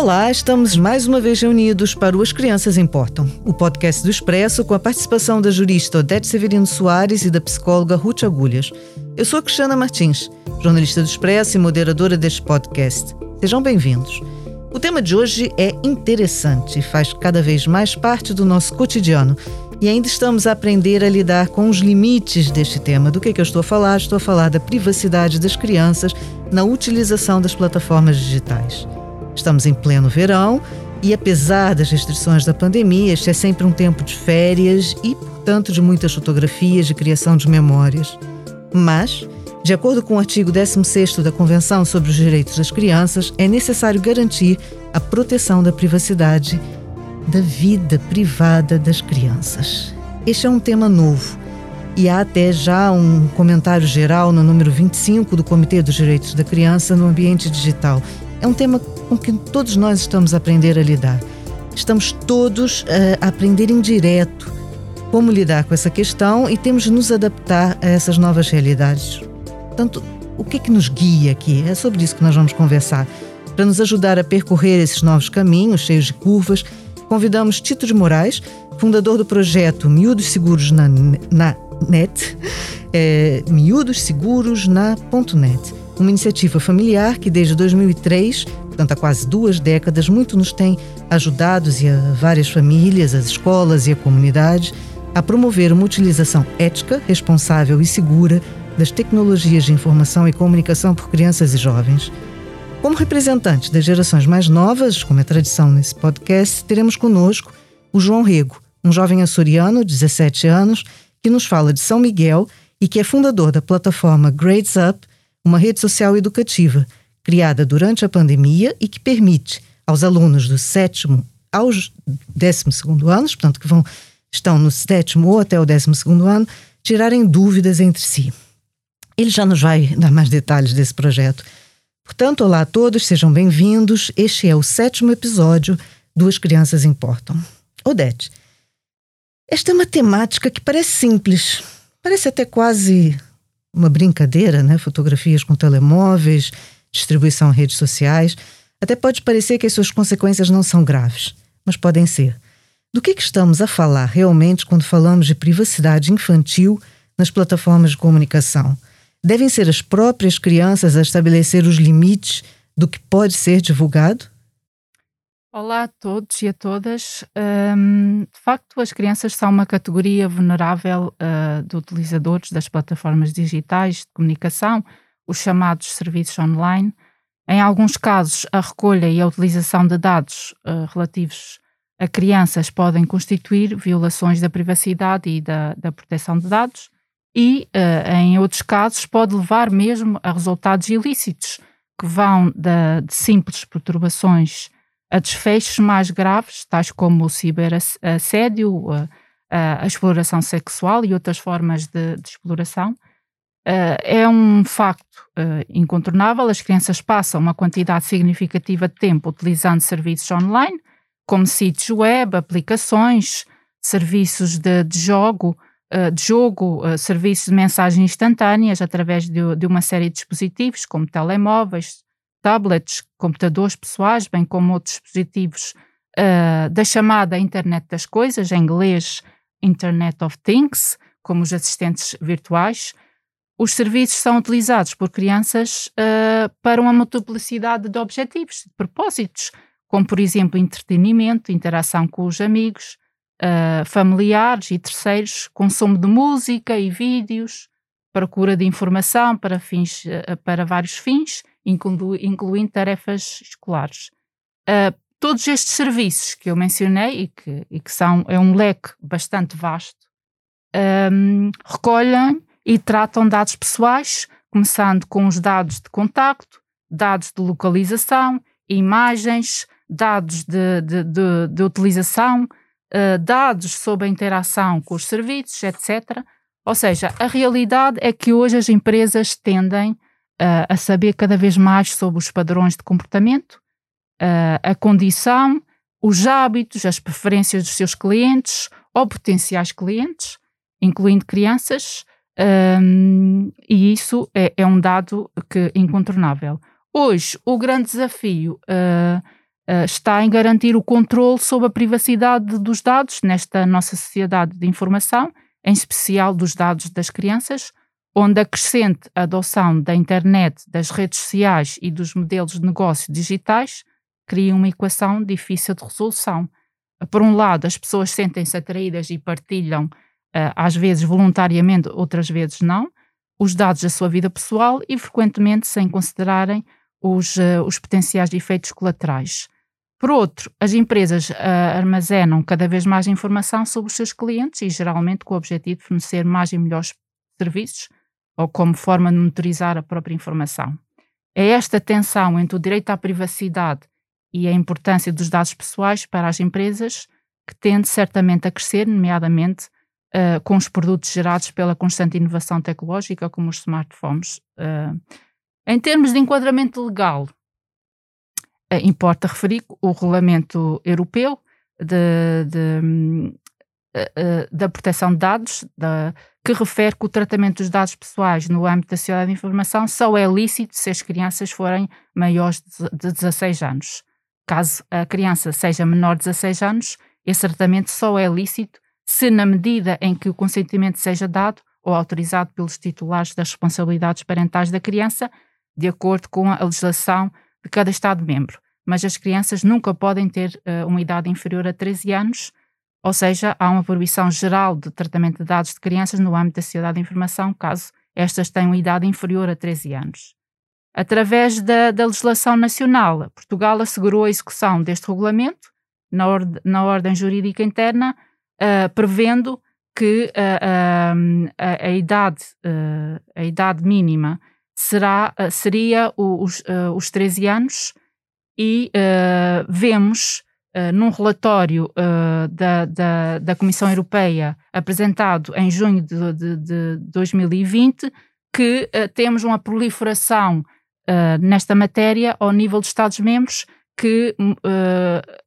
Olá, estamos mais uma vez reunidos para o As Crianças Importam, o podcast do Expresso com a participação da jurista Odete Severino Soares e da psicóloga Ruth Agulhas. Eu sou Cristiana Martins, jornalista do Expresso e moderadora deste podcast. Sejam bem-vindos. O tema de hoje é interessante e faz cada vez mais parte do nosso cotidiano. E ainda estamos a aprender a lidar com os limites deste tema. Do que, é que eu estou a falar? Estou a falar da privacidade das crianças na utilização das plataformas digitais. Estamos em pleno verão e, apesar das restrições da pandemia, este é sempre um tempo de férias e, portanto, de muitas fotografias e criação de memórias. Mas, de acordo com o artigo 16 da Convenção sobre os Direitos das Crianças, é necessário garantir a proteção da privacidade da vida privada das crianças. Este é um tema novo e há até já um comentário geral no número 25 do Comitê dos Direitos da Criança no Ambiente Digital. É um tema com que todos nós estamos a aprender a lidar. Estamos todos uh, a aprender em direto como lidar com essa questão e temos de nos adaptar a essas novas realidades. Portanto, o que é que nos guia aqui? É sobre isso que nós vamos conversar. Para nos ajudar a percorrer esses novos caminhos cheios de curvas, convidamos Tito de Moraes, fundador do projeto Miúdos Seguros na, na Net, é, Miúdos Seguros na .net, uma iniciativa familiar que desde 2003, portanto há quase duas décadas, muito nos tem ajudado e a várias famílias, as escolas e a comunidade a promover uma utilização ética, responsável e segura das tecnologias de informação e comunicação por crianças e jovens. Como representantes das gerações mais novas, como é tradição nesse podcast, teremos conosco o João Rego, um jovem açoriano, 17 anos, que nos fala de São Miguel e que é fundador da plataforma Grades Up, uma rede social educativa criada durante a pandemia e que permite aos alunos do sétimo aos décimo segundo anos, portanto que vão estão no sétimo ou até o décimo segundo ano, tirarem dúvidas entre si. Ele já nos vai dar mais detalhes desse projeto. Portanto, olá a todos, sejam bem-vindos. Este é o sétimo episódio Duas Crianças Importam. Odete, esta é uma temática que parece simples, parece até quase uma brincadeira, né? Fotografias com telemóveis, distribuição em redes sociais. Até pode parecer que as suas consequências não são graves, mas podem ser. Do que, que estamos a falar realmente quando falamos de privacidade infantil nas plataformas de comunicação? Devem ser as próprias crianças a estabelecer os limites do que pode ser divulgado? Olá a todos e a todas. Um, de facto, as crianças são uma categoria vulnerável uh, de utilizadores das plataformas digitais de comunicação, os chamados serviços online. Em alguns casos, a recolha e a utilização de dados uh, relativos a crianças podem constituir violações da privacidade e da, da proteção de dados e, uh, em outros casos, pode levar mesmo a resultados ilícitos, que vão de, de simples perturbações a desfechos mais graves, tais como o ciberassédio, a, a, a exploração sexual e outras formas de, de exploração. Uh, é um facto uh, incontornável. As crianças passam uma quantidade significativa de tempo utilizando serviços online, como sítios web, aplicações, serviços de, de jogo, eh, de jogo, uh, serviços de mensagens instantâneas através de, de, uma série de dispositivos, como telemóveis, tablets, computadores pessoais, bem como outros dispositivos uh, da chamada Internet das Coisas, em inglês Internet of Things, como os assistentes virtuais. Os serviços são utilizados por crianças para uma multiplicidade de objetivos, de propósitos, como, por exemplo, entretenimento, interação com os amigos, uh, familiares e terceiros, consumo de música e vídeos, procura de informação para, fins, uh, para vários fins, inclu incluindo tarefas escolares. Uh, todos estes serviços que eu mencionei e que, e que são, é um leque bastante vasto, um, recolhem e tratam dados pessoais, começando com os dados de contacto, dados de localização, imagens, dados de, de, de, de utilização, uh, dados sobre a interação com os serviços, etc. Ou seja, a realidade é que hoje as empresas tendem uh, a saber cada vez mais sobre os padrões de comportamento, uh, a condição, os hábitos, as preferências dos seus clientes ou potenciais clientes, incluindo crianças, um, e isso é, é, um dado que incontornável. Hoje, o grande desafio uh, uh, está em garantir o controle sobre a privacidade dos dados nesta nossa sociedade de informação, em especial dos dados das crianças, onde a crescente adoção da internet, das redes sociais e dos modelos de negócio digitais cria uma equação difícil de resolução. Por um lado, as pessoas sentem-se atraídas e partilham, uh, às vezes voluntariamente, outras vezes não, os dados da sua vida pessoal e frequentemente sem considerarem os, uh, os potenciais efeitos colaterais. Por outro, as empresas uh, armazenam cada vez mais informação sobre os seus clientes e geralmente com o objetivo de fornecer mais e melhores serviços ou como forma de monitorizar a própria informação. É esta tensão entre o direito à privacidade e a importância dos dados pessoais para as empresas que tende certamente a crescer, nomeadamente uh, com os produtos gerados pela constante inovação tecnológica, como os smartphones. Uh, em termos de enquadramento legal, uh, importa referir o Regulamento Europeu de, de, da Proteção de Dados, da, que refere que o tratamento dos dados pessoais no âmbito da sociedade de informação só é lícito se as crianças forem maiores de 16 anos. Caso a criança seja menor de 16 anos, esse tratamento só é lícito se, na medida em que o consentimento seja dado ou autorizado pelos titulares das responsabilidades parentais da criança, de acordo com a legislação de cada Estado-membro. Mas as crianças nunca podem ter uh, uma idade inferior a 13 anos, ou seja, há uma proibição geral de tratamento de dados de crianças no âmbito da sociedade de informação, caso estas tenham idade inferior a 13 anos. Através da, da legislação nacional, Portugal assegurou a execução deste regulamento na, ord na ordem jurídica interna uh, prevendo que uh, a, a, idade, uh, a idade mínima será, seria os, os 13 anos e vemos num relatório da, da, da, Comissão Europeia apresentado em junho de, de, de 2020 que temos uma proliferação nesta matéria ao nível dos Estados-membros que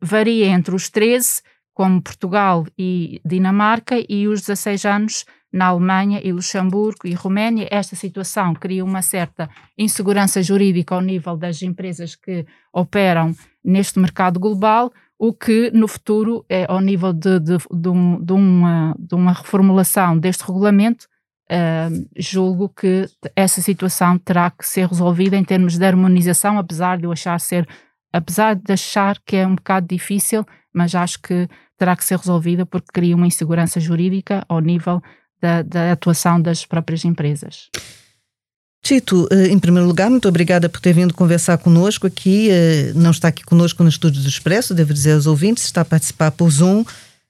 varia entre os 13 como Portugal e Dinamarca, e os 16 anos na Alemanha e Luxemburgo e Roménia. Esta situação cria uma certa insegurança jurídica ao nível das empresas que operam neste mercado global, o que no futuro, é, ao nível de, de, de, um, de uma, de uma reformulação deste regulamento, uh, julgo que essa situação terá que ser resolvida em termos de harmonização, apesar de eu achar ser, apesar de achar que é um bocado difícil, mas acho que terá que ser resolvida porque cria uma insegurança jurídica ao nível da, da atuação das próprias empresas. Tito, eh, em primeiro lugar, muito obrigada por ter vindo conversar conosco aqui. Eh, não está aqui conosco no Estúdio do Expresso, devo dizer aos ouvintes, está a participar por Zoom.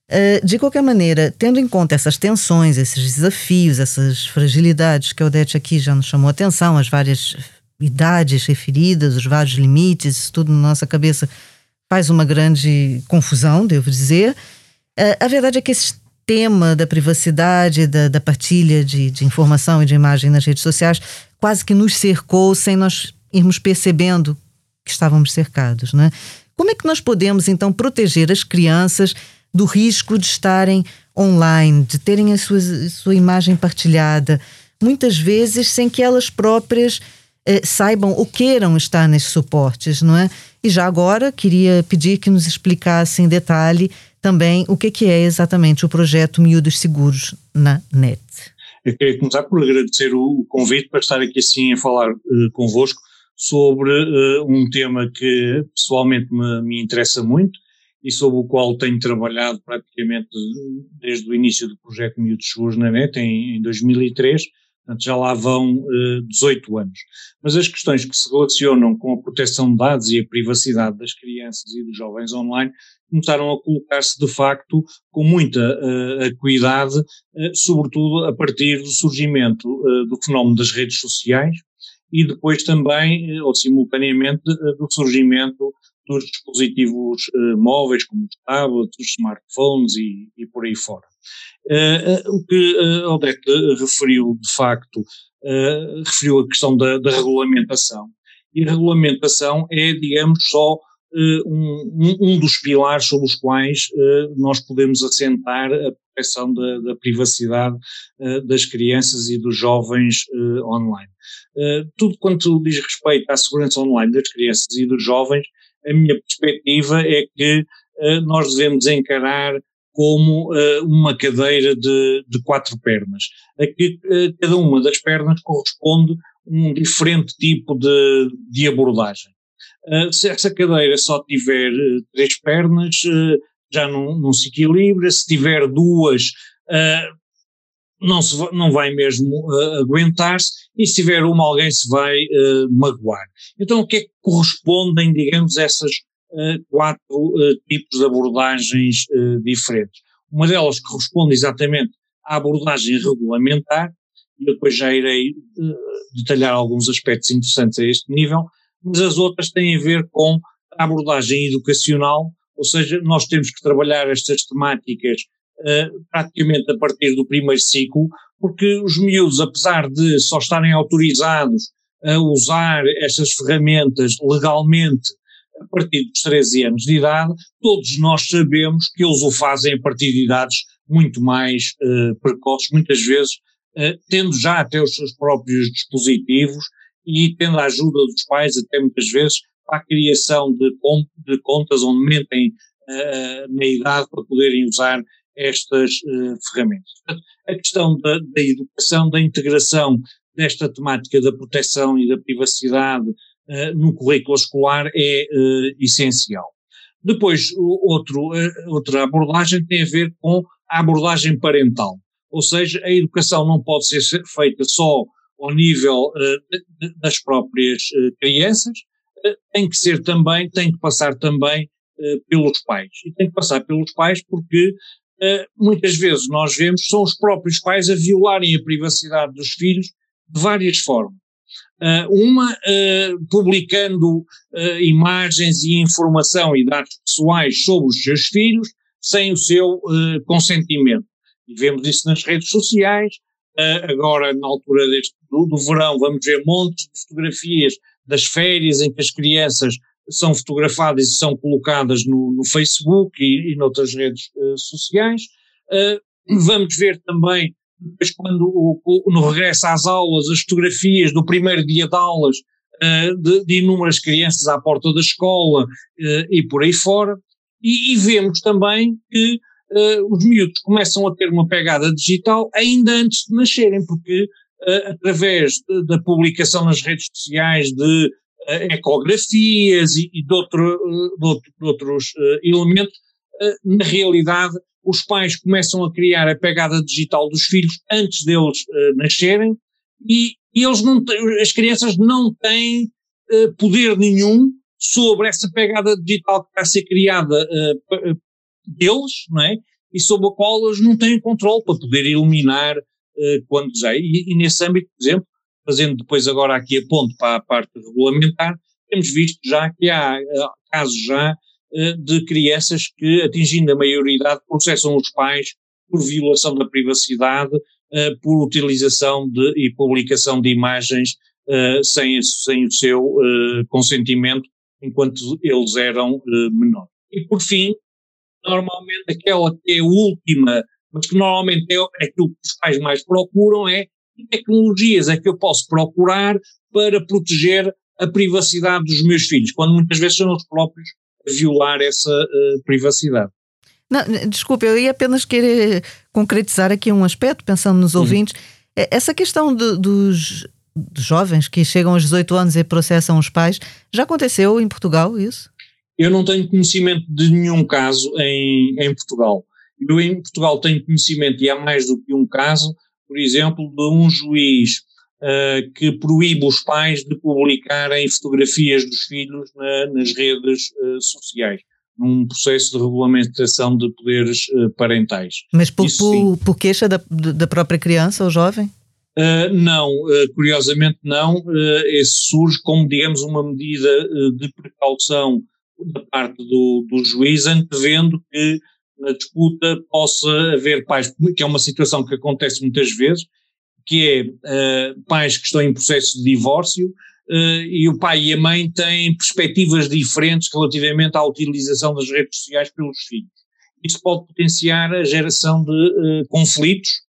Eh, de qualquer maneira, tendo em conta essas tensões, esses desafios, essas fragilidades que a Odete aqui já nos chamou a atenção, as várias idades referidas, os vários limites, isso tudo na nossa cabeça faz uma grande confusão, devo dizer. A verdade é que esse tema da privacidade, da, da partilha de, de, informação e de imagem nas redes sociais, quase que nos cercou sem nós irmos percebendo que estávamos cercados. Né? Como é que nós podemos, então, proteger as crianças do risco de estarem online, de terem a sua, a sua imagem partilhada, muitas vezes sem que elas próprias eh, saibam ou queiram estar nesses suportes, não é? E já agora queria pedir que nos explicasse em detalhe também o que, que é exatamente o projeto Miúdos Seguros na NET. Eu queria começar por agradecer o convite para estar aqui assim a falar uh, convosco sobre uh, um tema que pessoalmente me, me, interessa muito e sobre o qual tenho trabalhado praticamente desde o início do projeto Miúdos Seguros na NET, em, em 2003, Portanto, já lá vão uh, eh, 18 anos. Mas as questões que se relacionam com a proteção de dados e a privacidade das crianças e dos jovens online começaram a colocar-se de facto com muita uh, acuidade, uh, sobretudo a partir do surgimento uh, do fenómeno das redes sociais e depois também, ou simultaneamente, do surgimento dos dispositivos móveis, como os tablets, os smartphones e, e por aí fora. O que uh, Odete referiu, de facto, referiu a questão da, da, regulamentação. E a regulamentação é, digamos, só um, um, dos pilares sobre os quais nós podemos assentar a proteção da, da privacidade das crianças e dos jovens online. tudo quanto diz respeito à segurança online das crianças e dos jovens a minha perspectiva é que uh, nós devemos encarar como uh, uma cadeira de, de quatro pernas. Aqui, uh, cada uma das pernas corresponde a um diferente tipo de, de abordagem. Uh, se essa cadeira só tiver três pernas, já não, não, se equilibra, se tiver duas, não, se, não vai mesmo aguentar-se, e se tiver uma, alguém se vai magoar. Então, o que é que correspondem, digamos, essas quatro tipos de abordagens diferentes. Uma delas corresponde exatamente à abordagem regulamentar, e eu depois já irei detalhar alguns aspectos interessantes a este nível, mas as outras têm a ver com a abordagem educacional, ou seja, nós temos que trabalhar estas temáticas praticamente a partir do primeiro ciclo, porque os miúdos, apesar de só estarem autorizados a usar estas ferramentas legalmente a partir dos 13 anos de idade, todos nós sabemos que eles o fazem a partir de idades muito mais uh, precoces, muitas vezes uh, tendo já até os seus próprios dispositivos e tendo a ajuda dos pais, até muitas vezes, para a criação de, de contas onde mentem uh, na idade para poderem usar estas ferramentas. Portanto, a questão da, da educação, da integração desta temática da proteção e da privacidade uh, no currículo escolar é uh, essencial. Depois, outro, uh, outra abordagem tem a ver com a abordagem parental, ou seja, a educação não pode ser feita só ao nível das próprias crianças, tem que ser também, tem que passar também pelos pais. E tem que passar pelos pais porque muitas vezes nós vemos são os próprios pais a violarem a privacidade dos filhos de várias formas. Uma publicando imagens e informação e dados pessoais sobre os seus filhos sem o seu consentimento. E vemos isso nas redes sociais. agora, na altura deste, do, do, verão, vamos ver montes de fotografias das férias em que as crianças são fotografadas e são colocadas no, no Facebook e, e noutras redes sociais. vamos ver também depois quando o, o, no regresso às aulas, as fotografias do primeiro dia de aulas uh, de, de, inúmeras crianças à porta da escola uh, e por aí fora, e, e vemos também que uh, os miúdos começam a ter uma pegada digital ainda antes de nascerem, porque através de, da publicação nas redes sociais de ecografias e, de, outro, de, outro, de outros elementos, na realidade os pais começam a criar a pegada digital dos filhos antes deles nascerem e, eles não têm, as crianças não têm poder nenhum sobre essa pegada digital que está a ser criada deles, não é? E sobre a qual eles não têm controle para poder eliminar quando já. E, e, nesse âmbito, por exemplo, fazendo depois agora aqui a ponto para a parte regulamentar, temos visto já que há casos já eh, de crianças que, atingindo a maioridade, processam os pais por violação da privacidade, eh, por utilização de, e publicação de imagens eh, sem, sem o seu consentimento enquanto eles eram menores. E por fim, normalmente aquela que é a última, mas que normalmente é, é aquilo que os pais mais procuram é que tecnologias é que eu posso procurar para proteger a privacidade dos meus filhos, quando muitas vezes são os próprios violar essa uh, privacidade. Não, desculpe, eu ia apenas querer concretizar aqui um aspecto, pensando nos uhum. ouvintes. Uhum. Essa questão de, dos, dos jovens que chegam aos 18 anos e processam os pais, já aconteceu em Portugal isso? Eu não tenho conhecimento de nenhum caso em, em Portugal. Eu em Portugal tenho conhecimento, e há mais do que um caso, por exemplo, de um juiz uh, que proíbe os pais de publicarem fotografias dos filhos na, nas redes uh, sociais, num processo de regulamentação de poderes uh, parentais. Mas por, por, por, queixa da, da própria criança ou jovem? não, curiosamente não. esse surge como, digamos, uma medida de precaução da parte do, do juiz, antevendo que na disputa possa haver pais, que é uma situação que acontece muitas vezes, que é uh, pais que estão em processo de divórcio uh, e o pai e a mãe têm perspectivas diferentes relativamente à utilização das redes sociais pelos filhos. Isso pode potenciar a geração de uh, conflitos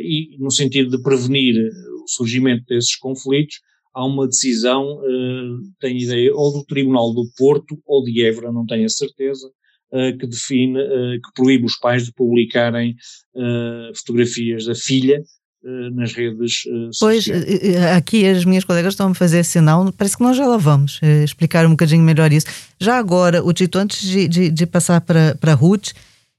e, no sentido de prevenir o surgimento desses conflitos, há uma decisão, tenho ideia, ou do Tribunal do Porto ou de Évora, não tenho a certeza, uh, que define, uh, que proíbe os pais de publicarem fotografias da filha nas redes sociais. Pois, aqui as minhas colegas estão a fazer sinal, parece que nós já lá vamos explicar um bocadinho melhor isso. Já agora, o Tito, antes de, de, de passar para, para a Ruth,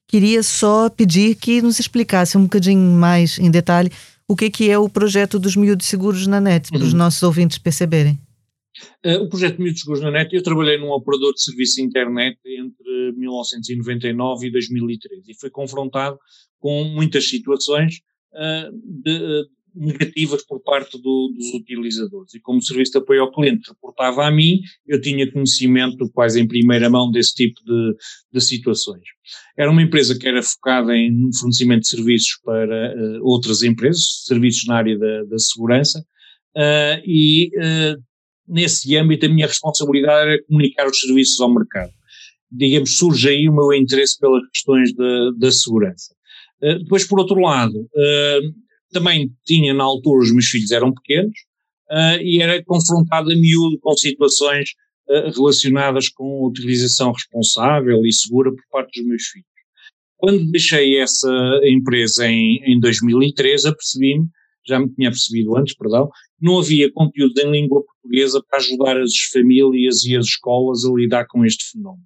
queria só pedir que nos explicasse um bocadinho mais em detalhe o que é, que é o projeto dos miúdos seguros na net, para os uhum. nossos ouvintes perceberem. Uh, o projeto Miúdos Seguros na Net, eu trabalhei num operador de serviço de internet entre 1999 e 2013 e fui confrontado com muitas situações uh, de, uh, negativas por parte do, dos utilizadores. E como o serviço de apoio ao cliente reportava a mim, eu tinha conhecimento quase em primeira mão desse tipo de, de situações. Era uma empresa que era focada em fornecimento de serviços para outras empresas, serviços na área da, da segurança, uh, e uh, nesse âmbito a minha responsabilidade era comunicar os serviços ao mercado. Digamos, surge aí o meu interesse pelas questões da, da segurança. depois, por outro lado, também tinha na altura, os meus filhos eram pequenos, uh, e era confrontado a miúdo com situações uh, relacionadas com a utilização responsável e segura por parte dos meus filhos. Quando deixei essa empresa em, em 2013, apercebi-me, já me tinha percebido antes, perdão, não havia conteúdo em língua portuguesa para ajudar as famílias e as escolas a lidar com este fenómeno.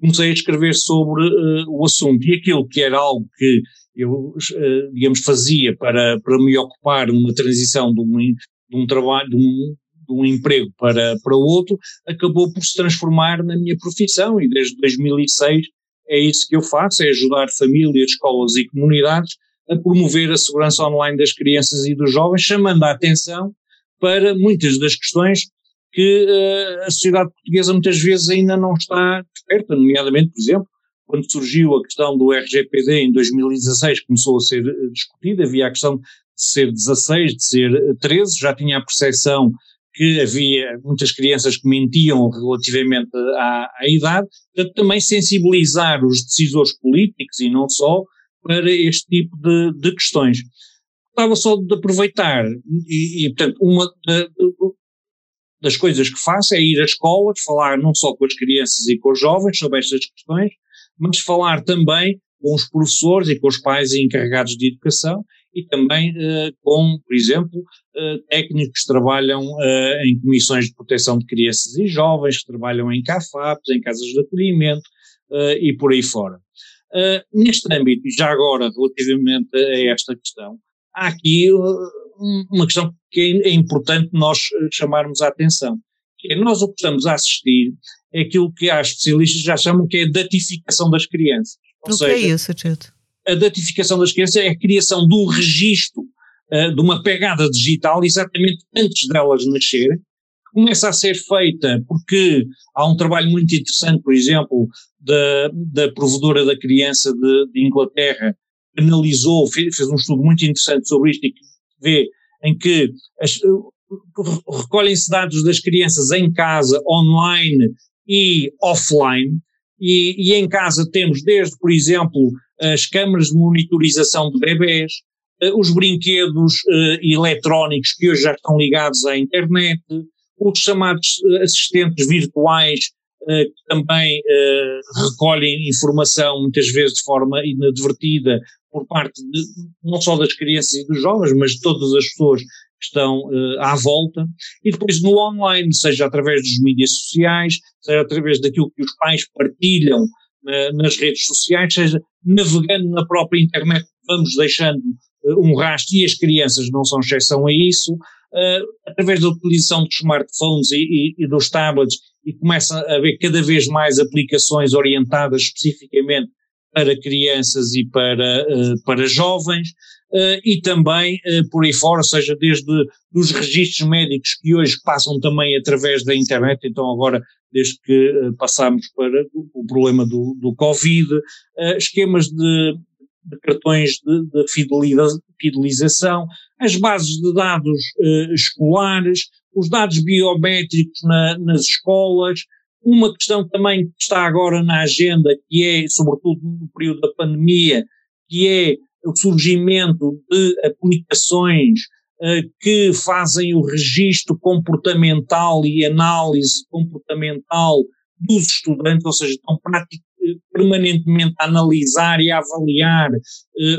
Comecei a escrever sobre uh, o assunto e aquilo que era algo que eu, eh, digamos, fazia para, para me ocupar numa transição de um, de um trabalho, de um, de um emprego para, para outro, acabou por se transformar na minha profissão e desde 2006 é isso que eu faço, é ajudar famílias, escolas e comunidades a promover a segurança online das crianças e dos jovens, chamando a atenção para muitas das questões que uh, a sociedade portuguesa muitas vezes ainda não está desperta, nomeadamente, por exemplo, quando surgiu a questão do RGPD em 2016, começou a ser eh, discutida, havia a questão de ser 16, de ser 13, eh, já tinha a percepção que havia muitas crianças que mentiam relativamente à, à idade, portanto também sensibilizar os decisores políticos e não só para este tipo de, de questões. Estava só de aproveitar e, e portanto, uma das coisas que faço é ir às escolas, falar não só com as crianças e com os jovens sobre estas questões, mas falar também com os professores e com os pais encarregados de educação e também uh, com, por exemplo, uh, técnicos que trabalham uh, em comissões de proteção de crianças e jovens, que trabalham em CAFAPs, em casas de acolhimento e por aí fora. Neste âmbito, já agora relativamente a esta questão, há aqui uma questão que é, é importante nós chamarmos a atenção, que é nós o que estamos a assistir é aquilo que as especialistas já chamam que é a datificação das crianças. Ou o seja, que é isso, Tito? A datificação das crianças é a criação de um registro, uh, de uma pegada digital, exatamente antes delas nascerem, começa a ser feita porque há um trabalho muito interessante, por exemplo, da, da provedora da criança de, de Inglaterra, que analisou, fez, fez, um estudo muito interessante sobre isto e que vê em que recolhem-se dados das crianças em casa, online e offline. E, e, em casa temos desde, por exemplo, as câmaras de monitorização de bebés, eh, os brinquedos uh, eletrónicos que hoje já estão ligados à internet, os chamados eh, assistentes virtuais uh, que também uh, recolhem informação muitas vezes de forma inadvertida por parte de, não só das crianças e dos jovens, mas de todas as pessoas que estão à volta, e depois no online, seja através dos mídias sociais, seja através daquilo que os pais partilham nas redes sociais, seja navegando na própria internet, vamos deixando um rastro, e as crianças não são exceção a isso, através da utilização dos smartphones e, e, e dos tablets, e começa a haver cada vez mais aplicações orientadas especificamente para crianças e para, para jovens, uh, e também por aí fora, ou seja, desde os registros médicos que hoje passam também através da internet, então agora desde que passamos para o problema do, do Covid, esquemas de, de cartões de, de, fidelização, as bases de dados escolares, os dados biométricos na, nas escolas, uma questão também que está agora na agenda, que é, sobretudo no período da pandemia, que é o surgimento de aplicações que fazem o registro comportamental e análise comportamental dos estudantes, ou seja, estão permanentemente a analisar e a avaliar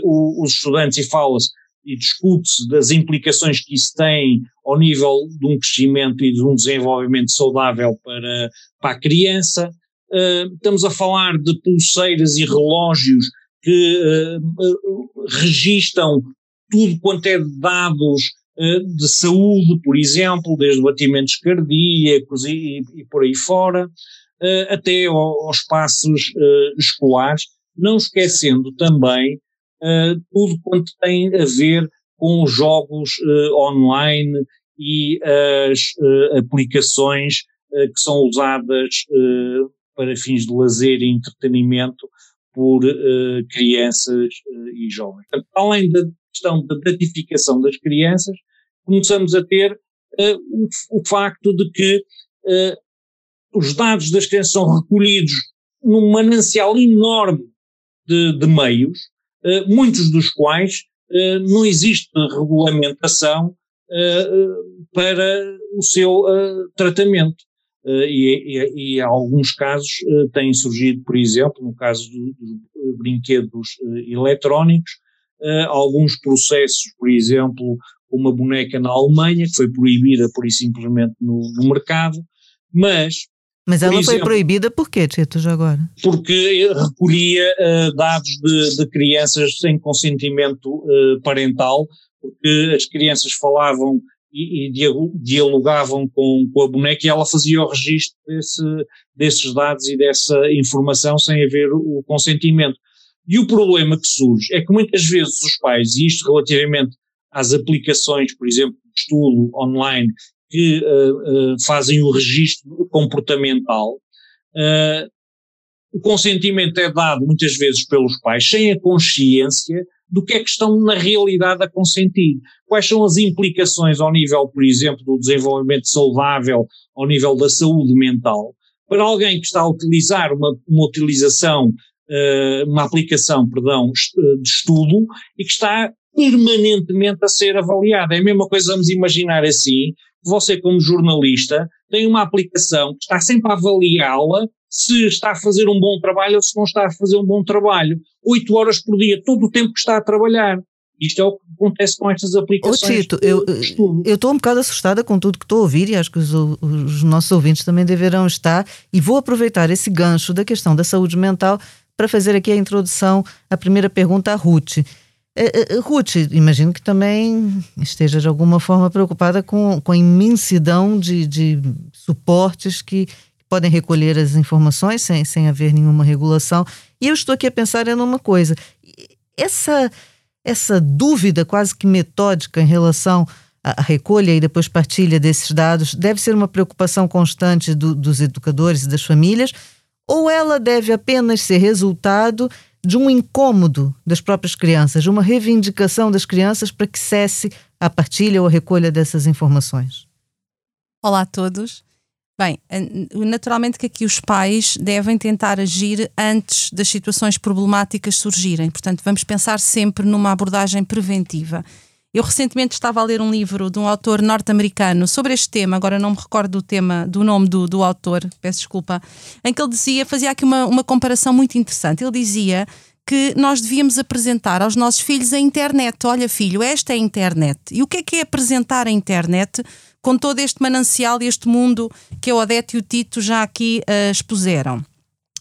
os estudantes e fala-se e discute-se das implicações que isso tem ao nível de um crescimento e de um desenvolvimento saudável para, para a criança. Uh, estamos a falar de pulseiras e relógios que uh, registam tudo quanto é dados uh, de saúde, por exemplo, desde batimentos cardíacos e, e por aí fora, até ao, aos passos escolares, não esquecendo também uh, tudo quanto tem a ver com os jogos uh, online e as uh, aplicações que são usadas para fins de lazer e entretenimento por crianças e jovens. Portanto, além da questão da datificação das crianças, começamos a ter o, o, facto de que os dados das crianças são recolhidos num manancial enorme de, de meios, eh, muitos dos quais eh, não existe regulamentação eh, para o seu tratamento. E, e, e, alguns casos têm surgido, por exemplo, no caso dos brinquedos eletrónicos, alguns processos, por exemplo, uma boneca na Alemanha, que foi proibida por e simplesmente no, no mercado, mas mas ela exemplo, foi proibida por quê, Tito, já agora? Porque recolhia uh, dados de, de, crianças sem consentimento uh, parental, porque as crianças falavam e, e dialogavam com, com, a boneca e ela fazia o registro desse, desses dados e dessa informação sem haver o consentimento. E o problema que surge é que muitas vezes os pais, e isto relativamente às aplicações, por exemplo, de estudo online que uh, uh, fazem o registro comportamental. Uh, o consentimento é dado muitas vezes pelos pais sem a consciência do que é que estão na realidade a consentir. Quais são as implicações ao nível, por exemplo, do desenvolvimento saudável, ao nível da saúde mental, para alguém que está a utilizar uma, uma utilização, uma aplicação, perdão, de estudo e que está permanentemente a ser avaliada. É a mesma coisa, vamos imaginar assim, você, como jornalista, tem uma aplicação que está sempre a avaliá-la se está a fazer um bom trabalho ou se não está a fazer um bom trabalho. Oito horas por dia, todo o tempo que está a trabalhar. Isto é o que acontece com estas aplicações. Ô Tito, eu estou um bocado assustada com tudo que estou a ouvir e acho que os, os, nossos ouvintes também deverão estar. E vou aproveitar esse gancho da questão da saúde mental para fazer aqui a introdução, a primeira pergunta à Ruth. Uh, uh, Ruth, imagino que também esteja de alguma forma preocupada com, com a imensidão de, de suportes que podem recolher as informações sem, sem haver nenhuma regulação. E eu estou aqui a pensar em uma coisa: essa, essa dúvida quase que metódica em relação à recolha e depois partilha desses dados deve ser uma preocupação constante do, dos educadores e das famílias, ou ela deve apenas ser resultado de um incômodo das próprias crianças, de uma reivindicação das crianças para que cesse a partilha ou a recolha dessas informações? Olá a todos. Bem, naturalmente que aqui os pais devem tentar agir antes das situações problemáticas surgirem. Portanto, vamos pensar sempre numa abordagem preventiva. Eu recentemente estava a ler um livro de um autor norte-americano sobre este tema, agora não me recordo do tema, do nome do, do autor, peço desculpa, em que ele dizia, fazia aqui uma, uma comparação muito interessante. Ele dizia que nós devíamos apresentar aos nossos filhos a internet. Olha, filho, esta é a internet. E o que é que é apresentar a internet com todo este manancial e este mundo que a Odete e o Tito já aqui uh, expuseram?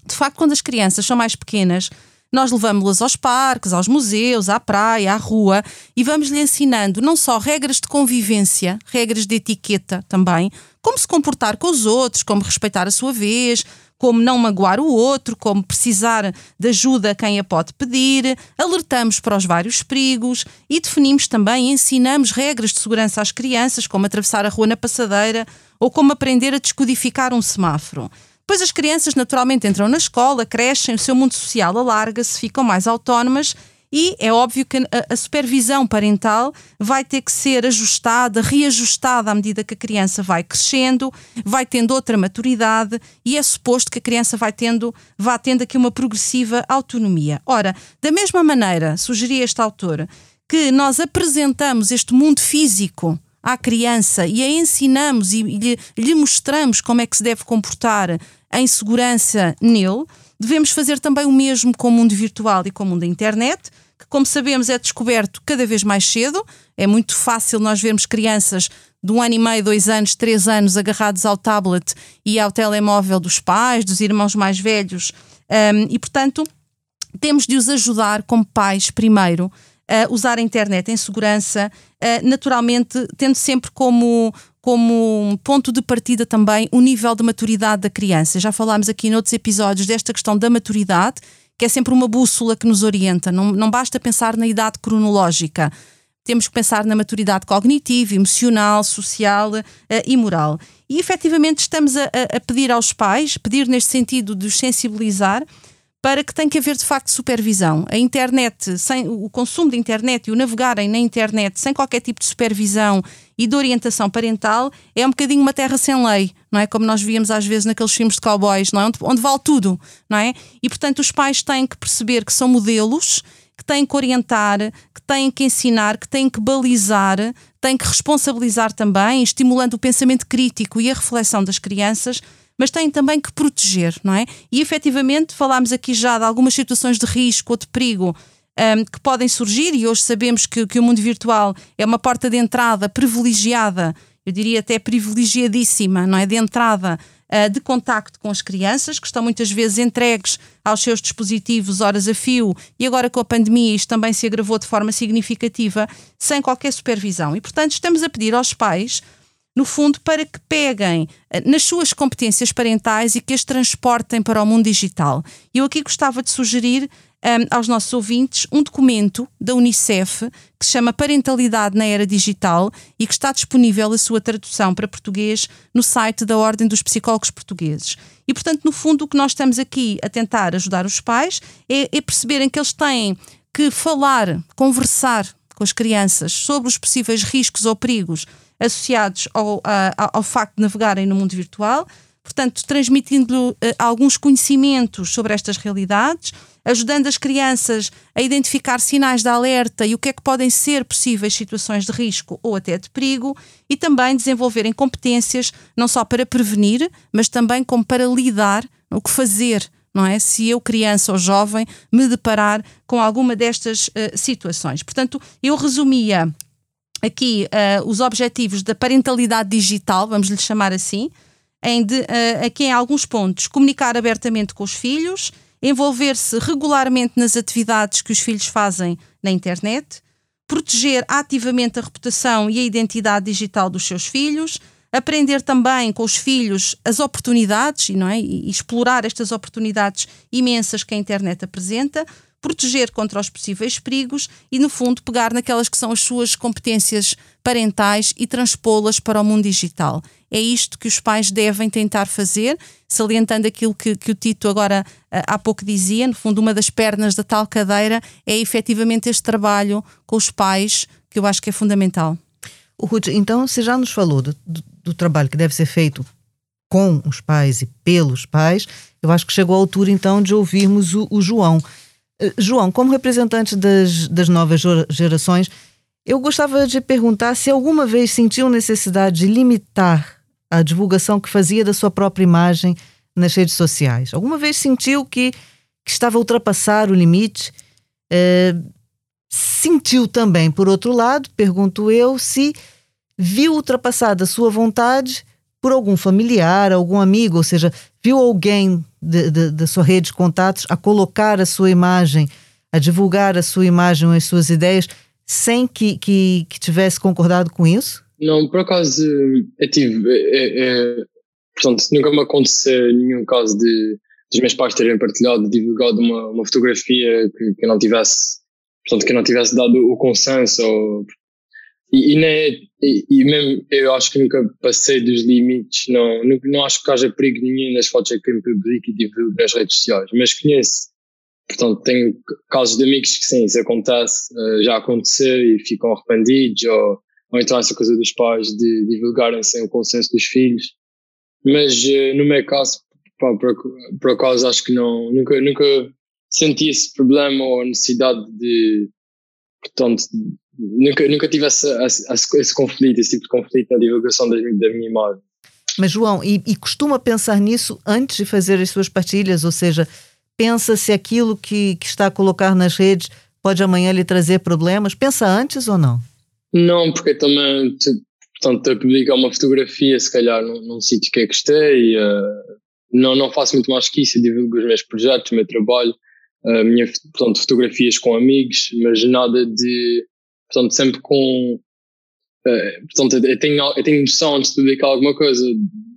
De facto, quando as crianças são mais pequenas, nós levamos-las aos parques, aos museus, à praia, à rua e vamos-lhe ensinando não só regras de convivência, regras de etiqueta também, como se comportar com os outros, como respeitar a sua vez, como não magoar o outro, como precisar de ajuda a quem a pode pedir, alertamos para os vários perigos e definimos também e ensinamos regras de segurança às crianças, como atravessar a rua na passadeira ou como aprender a descodificar um semáforo. Depois as crianças naturalmente entram na escola, crescem, o seu mundo social alarga-se, ficam mais autónomas e é óbvio que a, supervisão parental vai ter que ser ajustada, reajustada à medida que a criança vai crescendo, vai tendo outra maturidade e é suposto que a criança vai tendo, vá tendo aqui uma progressiva autonomia. Ora, da mesma maneira, sugeria este autor, que nós apresentamos este mundo físico à criança e a ensinamos e lhe, lhe mostramos como é que se deve comportar em segurança nele, devemos fazer também o mesmo com o mundo virtual e com o mundo da internet, que, como sabemos, é descoberto cada vez mais cedo. É muito fácil nós vermos crianças de um ano e meio, dois anos, três anos agarrados ao tablet e ao telemóvel dos pais, dos irmãos mais velhos. Um, e, portanto, temos de os ajudar como pais, primeiro, a usar a internet em segurança, uh, naturalmente, tendo sempre como, como ponto de partida também o nível de maturidade da criança. Já falámos aqui noutros episódios desta questão da maturidade, que é sempre uma bússola que nos orienta. Não, não basta pensar na idade cronológica temos que pensar na maturidade cognitiva, emocional, social uh, e moral. E efetivamente estamos a, a, pedir aos pais, pedir neste sentido de os sensibilizar, para que tenha que haver de facto supervisão. A internet, sem o consumo de internet e o navegarem na internet sem qualquer tipo de supervisão e de orientação parental é um bocadinho uma terra sem lei, não é? Como nós víamos às vezes naqueles filmes de cowboys, não é? Onde, onde vale tudo, não é? E portanto os pais têm que perceber que são modelos que têm que orientar, que têm que ensinar, que têm que balizar, têm que responsabilizar também, estimulando o pensamento crítico e a reflexão das crianças, mas têm também que proteger, não é? E efetivamente falámos aqui já de algumas situações de risco ou de perigo um, que podem surgir, e hoje sabemos que, que o mundo virtual é uma porta de entrada privilegiada, eu diria até privilegiadíssima, não é? De entrada uh, de contacto com as crianças, que estão muitas vezes entregues aos seus dispositivos horas a fio, e agora com a pandemia isto também se agravou de forma significativa, sem qualquer supervisão. E, portanto, estamos a pedir aos pais no fundo, para que peguem eh, nas suas competências parentais e que as transportem para o mundo digital. Eu aqui gostava de sugerir um, aos nossos ouvintes um documento da Unicef que se chama Parentalidade na Era Digital e que está disponível a sua tradução para português no site da Ordem dos Psicólogos Portugueses. E, portanto, no fundo, o que nós estamos aqui a tentar ajudar os pais é, é perceberem que eles têm que falar, conversar com as crianças sobre os possíveis riscos ou perigos associados ao, ao facto de navegarem no mundo virtual, portanto, transmitindo uh, alguns conhecimentos sobre estas realidades, ajudando as crianças a identificar sinais de alerta e o que é que podem ser possíveis situações de risco ou até de perigo, e também desenvolverem competências não só para prevenir, mas também como para lidar, o que fazer, não é? Se eu, criança ou jovem, me deparar com alguma destas uh, situações. Portanto, eu resumia aqui uh, os objetivos da parentalidade digital, vamos lhe chamar assim, em de, uh, aqui em alguns pontos, comunicar abertamente com os filhos, envolver-se regularmente nas atividades que os filhos fazem na internet, proteger ativamente a reputação e a identidade digital dos seus filhos, aprender também com os filhos as oportunidades não é? e explorar estas oportunidades imensas que a internet apresenta, proteger contra os possíveis perigos e, no fundo, pegar naquelas que são as suas competências parentais e transpô-las para o mundo digital. É isto que os pais devem tentar fazer, salientando aquilo que, que o Tito agora há pouco dizia, no fundo, uma das pernas da tal cadeira é efetivamente este trabalho com os pais, que eu acho que é fundamental. Ruth, então você já nos falou do, do, do trabalho que deve ser feito com os pais e pelos pais. Eu acho que chegou a altura então de ouvirmos o, o João. Eh, João, como representante das, das novas gerações, eu gostava de perguntar se alguma vez sentiu necessidade de limitar a divulgação que fazia da sua própria imagem nas redes sociais. Alguma vez sentiu que, que estava a ultrapassar o limite? É, sentiu também, por outro lado, pergunto eu, se viu ultrapassada a sua vontade por algum familiar, algum amigo, ou seja, viu alguém da sua rede de contatos a colocar a sua imagem, a divulgar a sua imagem, as suas ideias, sem que, que, que tivesse concordado com isso? Não, por acaso eu tive. É, é, portanto, nunca me aconteceu nenhum caso de dos meus pais terem partilhado, divulgado uma, uma fotografia que, que não tivesse, portanto, que não tivesse dado o consenso ou e, e, nem, e, e, mesmo eu acho que nunca passei dos limites, não, não, não acho que haja perigo nenhum nas fotos que eu publico e divulgo nas redes sociais, mas conheço, portanto, tenho casos de amigos que sim, isso acontece, uh, já aconteceu e ficam arrependidos, ou, ou então essa coisa dos pais de divulgarem sem o consenso dos filhos, mas uh, no meu caso, pá, por, por acaso acho que não, nunca, nunca senti esse problema ou necessidade de portanto, nunca, nunca tive esse, conflito, esse tipo de conflito na divulgação da, da minha imagem. Mas, João, e, e, costuma pensar nisso antes de fazer as suas partilhas? Ou seja, pensa se aquilo que, que está a colocar nas redes pode amanhã lhe trazer problemas? Pensa antes ou não? Não, porque também, portanto, a publicar uma fotografia, se calhar, num, num sítio que é que gostei, uh, não, não faço muito mais que isso, eu divulgo os meus projetos, o meu trabalho, uh, minha, portanto, fotografias com amigos, mas nada de, portanto, sempre com, uh, portanto, eu tenho, eu tenho noção antes de publicar alguma coisa,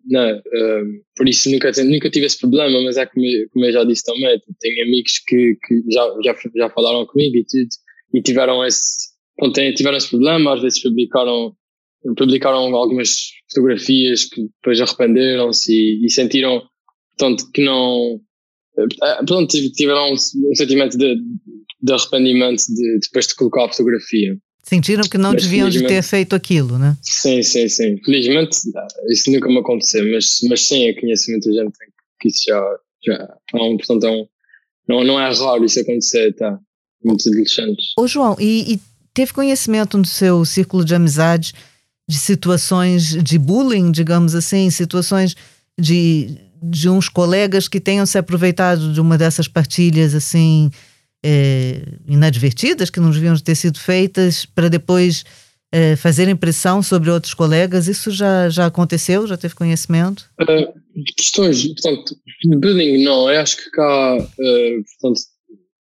né? Uh, por isso nunca, nunca tive esse problema, mas é como, como eu já disse também, tenho amigos que, que já, já, já falaram comigo e tudo, e tiveram esse, portanto, tiveram esse problema, às vezes publicaram, publicaram algumas fotografias que depois arrependeram-se e, e, sentiram, portanto, que não, uh, portanto, tiveram um, um sentimento de, de arrependimento de, depois de colocar a fotografia. Sentiram que não mas deviam de ter feito aquilo, né? Sim, sim, sim. Felizmente isso nunca me aconteceu, mas, mas sim, eu conheço muita gente que isso já, já é um, portanto, é um, não, não é raro isso acontecer, tá? Muitos adolescentes. Ô João, e, e teve conhecimento no seu círculo de amizades de situações de bullying, digamos assim, situações de, de uns colegas que tenham se aproveitado de uma dessas partilhas assim é, inadvertidas, que não deviam ter sido feitas, para depois é, fazer pressão sobre outros colegas? Isso já, já aconteceu? Já teve conhecimento? Uh, questões, portanto, de bullying, não. Eu acho que cá, uh, portanto,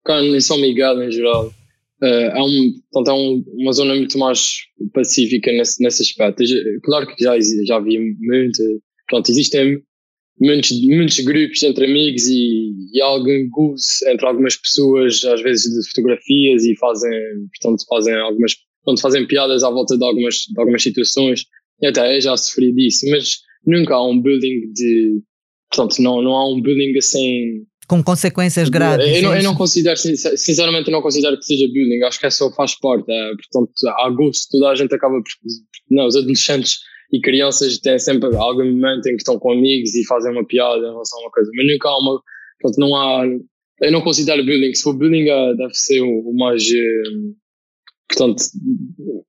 cá em São Miguel, em geral, uh, há, um, portanto, há um, uma zona muito mais pacífica nesse, nesse aspecto. Claro que já, já havia muito, portanto, existem muitos, muitos grupos entre amigos e, e algum gozo entre algumas pessoas, às vezes de fotografias e fazem, portanto, fazem algumas, portanto, fazem piadas à volta de algumas, de algumas situações. E até eu já sofri disso, mas nunca há um bullying de, portanto, não, não há um bullying assim com consequências graves. Eu não, eu não, considero, sinceramente, eu não considero que seja bullying, acho que é só faz parte. É, portanto, há gosto, toda a gente acaba por. Não, os adolescentes e crianças têm sempre algum momento em que estão com amigos e fazem uma piada em relação a uma coisa, mas nunca há uma. Portanto, não há. Eu não considero bullying. Se for bullying, é, deve ser o, o mais. Eh, portanto,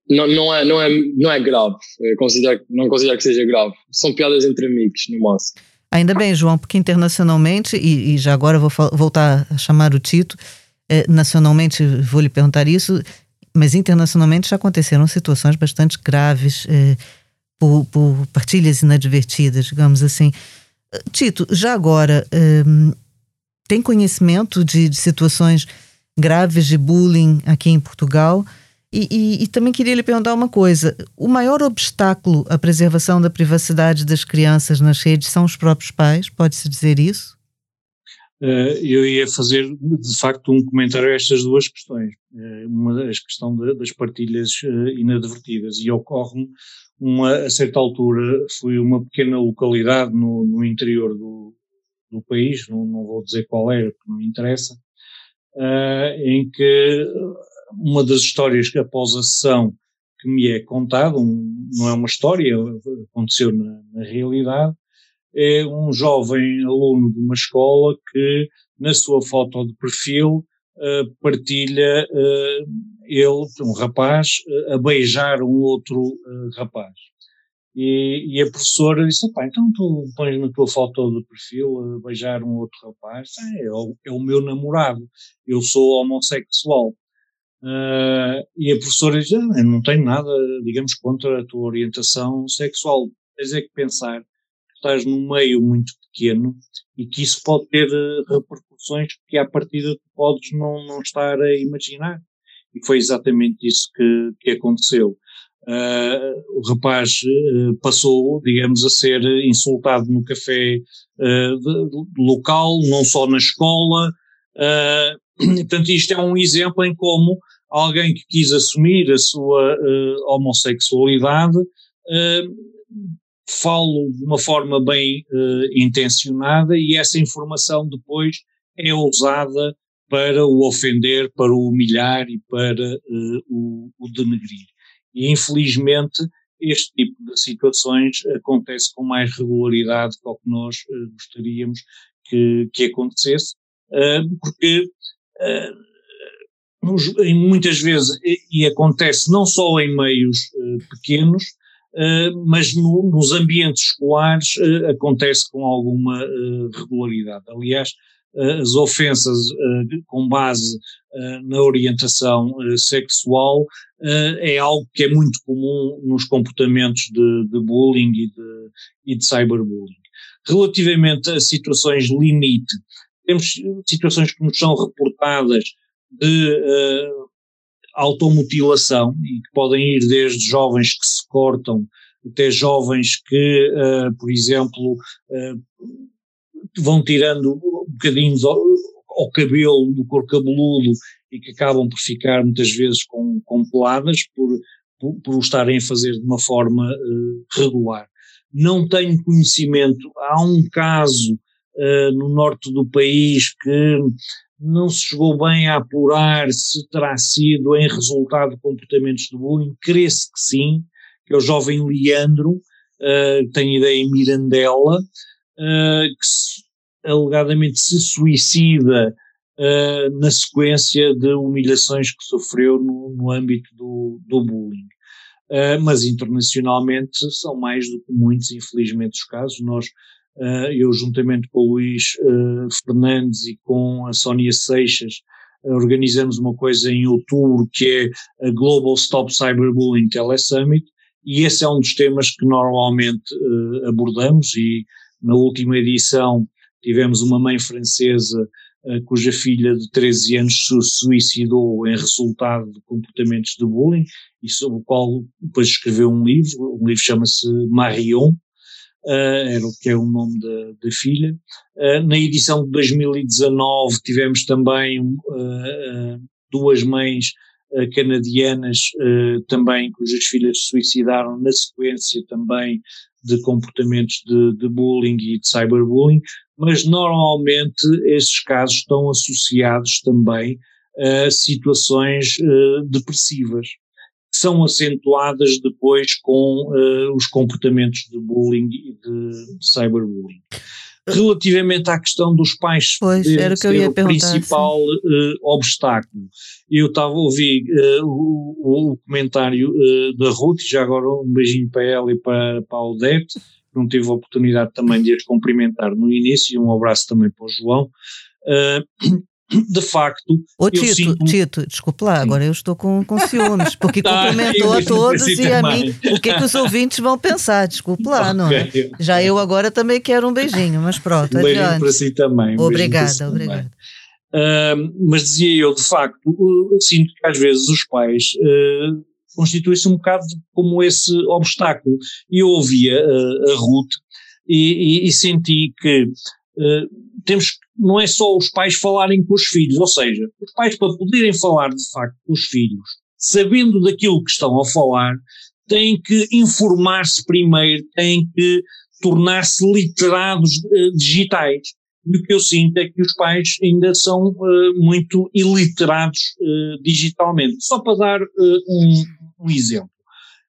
não, não, é, não, é, não é grave. Eu considero, não considero que seja grave. São piadas entre amigos, no máximo. Ainda bem, João, porque internacionalmente, e, e já agora vou voltar a chamar o Tito, eh, nacionalmente vou lhe perguntar isso, mas internacionalmente já aconteceram situações bastante graves. Eh, por, por partilhas inadvertidas, digamos assim. Tito, já agora, um, tem conhecimento de, de, situações graves de bullying aqui em Portugal? E, e, e, também queria lhe perguntar uma coisa: o maior obstáculo à preservação da privacidade das crianças nas redes são os próprios pais? Pode-se dizer isso? Uh, eu ia fazer, de facto, um comentário a estas duas questões. Uh, uma, a questão das partilhas inadvertidas, e ocorre-me uma, a certa altura, fui uma pequena localidade no, no interior do, do país, não, não, vou dizer qual era, porque não interessa, uh, em que uma das histórias que após a sessão que me é contada, um, não é uma história, aconteceu na, na, realidade, é um jovem aluno de uma escola que na sua foto de perfil uh, partilha uh, ele, um rapaz, uh, a beijar um outro rapaz. E, e, a professora disse, pá, então tu pões na tua foto de perfil a beijar um outro rapaz, é, é, o, é o meu namorado, eu sou homossexual. e a professora diz, ah, não tenho nada, digamos, contra a tua orientação sexual. Tens é que pensar que estás num meio muito pequeno e que isso pode ter repercussões que à partida tu podes não, não estar a imaginar. E foi exatamente isso que, que aconteceu. Uh, o rapaz uh, passou, digamos, a ser insultado no café uh, de, local, não só na escola. portanto, isto é um exemplo em como alguém que quis assumir a sua homossexualidade fala de uma forma bem intencionada e essa informação depois é usada para o ofender, para o humilhar e para uh, o, o denegrir. E infelizmente este tipo de situações acontece com mais regularidade do que nós uh, gostaríamos que, que acontecesse, uh, porque muitas vezes, e acontece não só em meios pequenos, mas no, nos ambientes escolares acontece com alguma regularidade. Aliás, as ofensas com base na orientação sexual é algo que é muito comum nos comportamentos de, de bullying e de, e de cyberbullying. Relativamente a situações limite, temos situações que nos são reportadas de uh, automutilação e que podem ir desde jovens que se cortam até jovens que, uh, por exemplo, uh, vão tirando bocadinhos ao, ao, cabelo do couro cabeludo e que acabam por ficar muitas vezes com, com peladas por, por, por o estarem a fazer de uma forma regular. Não tenho conhecimento, há um caso uh, no norte do país que não se chegou bem a apurar se terá sido em resultado de comportamentos de bullying, crê-se que sim, que é o jovem Leandro, uh, tem ideia em Mirandela, uh, que se, alegadamente se suicida uh, na sequência de humilhações que sofreu no, no âmbito do, do bullying. Uh, mas internacionalmente são mais do que muitos, infelizmente, os casos. Nós Uh, eu, juntamente com o Luís Fernandes e com a Sónia Seixas, organizamos uma coisa em outubro que é a Global Stop Cyberbullying Telesummit, e esse é um dos temas que normalmente abordamos. E na última edição tivemos uma mãe francesa cuja filha de 13 anos se suicidou em resultado de comportamentos de bullying, e sobre o qual depois escreveu um livro, o livro chama-se Marion, Uh, era o que é o nome da, da filha. Uh, na edição de 2019 tivemos também uh, duas mães canadianas também cujas filhas se suicidaram na sequência também de comportamentos de, de bullying e de cyberbullying, mas normalmente esses casos estão associados também a situações depressivas são acentuadas depois com uh, os comportamentos de bullying e de cyberbullying. Relativamente à questão dos pais pois, era que eu ia o principal uh, obstáculo, eu estava a ouvir uh, o, o, comentário da Ruth, já agora um beijinho para ela e para, para a Odete, não tive a oportunidade também de as cumprimentar no início, e um abraço também para o João de facto. Ô Tito, sinto... Tito, desculpe lá, agora eu estou com, com ciúmes, porque tá, cumprimentou a todos e a mim. O que é que os ouvintes vão pensar? Desculpe lá, não é? Já eu agora também quero um beijinho, mas pronto, um adiante. beijinho para si também. obrigada, si obrigada. Uh, mas dizia eu, de facto, uh, sinto que às vezes os pais uh, constituem-se um bocado como esse obstáculo. E eu ouvia uh, a Ruth e, e, e senti que Uh, temos não é só os pais falarem com os filhos, ou seja, os pais para poderem falar de facto com os filhos, sabendo daquilo que estão a falar, têm que informar-se primeiro, têm que tornar-se literados uh, digitais. E o que eu sinto é que os pais ainda são uh, muito iliterados uh, digitalmente. Só para dar um, um exemplo.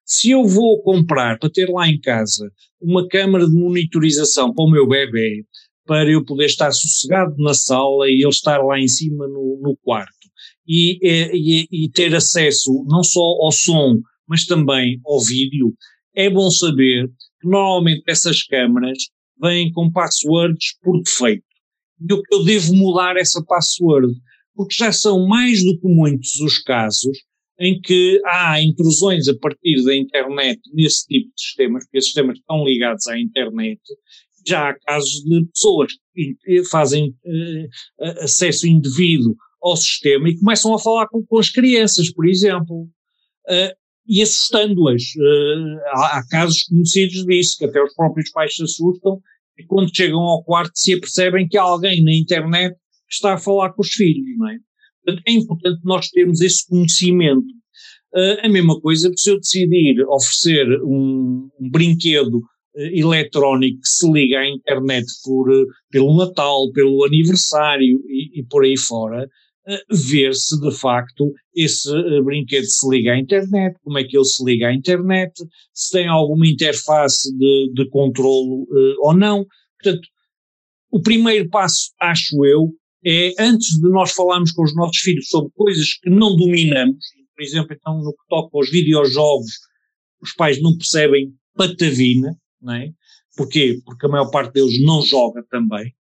Se eu vou comprar para ter lá em casa uma câmara de monitorização para o meu bebê, para eu poder estar sossegado na sala e ele estar lá em cima no, no quarto. E, e, e, ter acesso não só ao som, mas também ao vídeo, é bom saber que normalmente essas câmaras vêm com passwords por defeito. E eu, eu devo mudar essa password, porque já são mais do que muitos os casos em que há intrusões a partir da internet nesse tipo de sistemas, porque esses sistemas estão ligados à internet já há casos de pessoas que fazem uh, acesso indevido ao sistema e começam a falar com, com as crianças, por exemplo, uh, e assustando-as. Uh, há, há, casos conhecidos disso, que até os próprios pais se assustam e quando chegam ao quarto se apercebem que há alguém na internet que está a falar com os filhos, não é? Portanto, é importante nós termos esse conhecimento. a mesma coisa se eu decidir oferecer um, um brinquedo eh, eletrónico que se liga à internet por, eh, pelo Natal, pelo aniversário e, e por aí fora, uh, ver se de facto esse uh, brinquedo se liga à internet, como é que ele se liga à internet, se tem alguma interface de, de controlo uh, ou não. Portanto, o primeiro passo, acho eu, é antes de nós falarmos com os nossos filhos sobre coisas que não dominamos, por exemplo, então no que toca aos videojogos, os pais não percebem patavina, não é? Porquê? Porque a maior parte deles não joga também.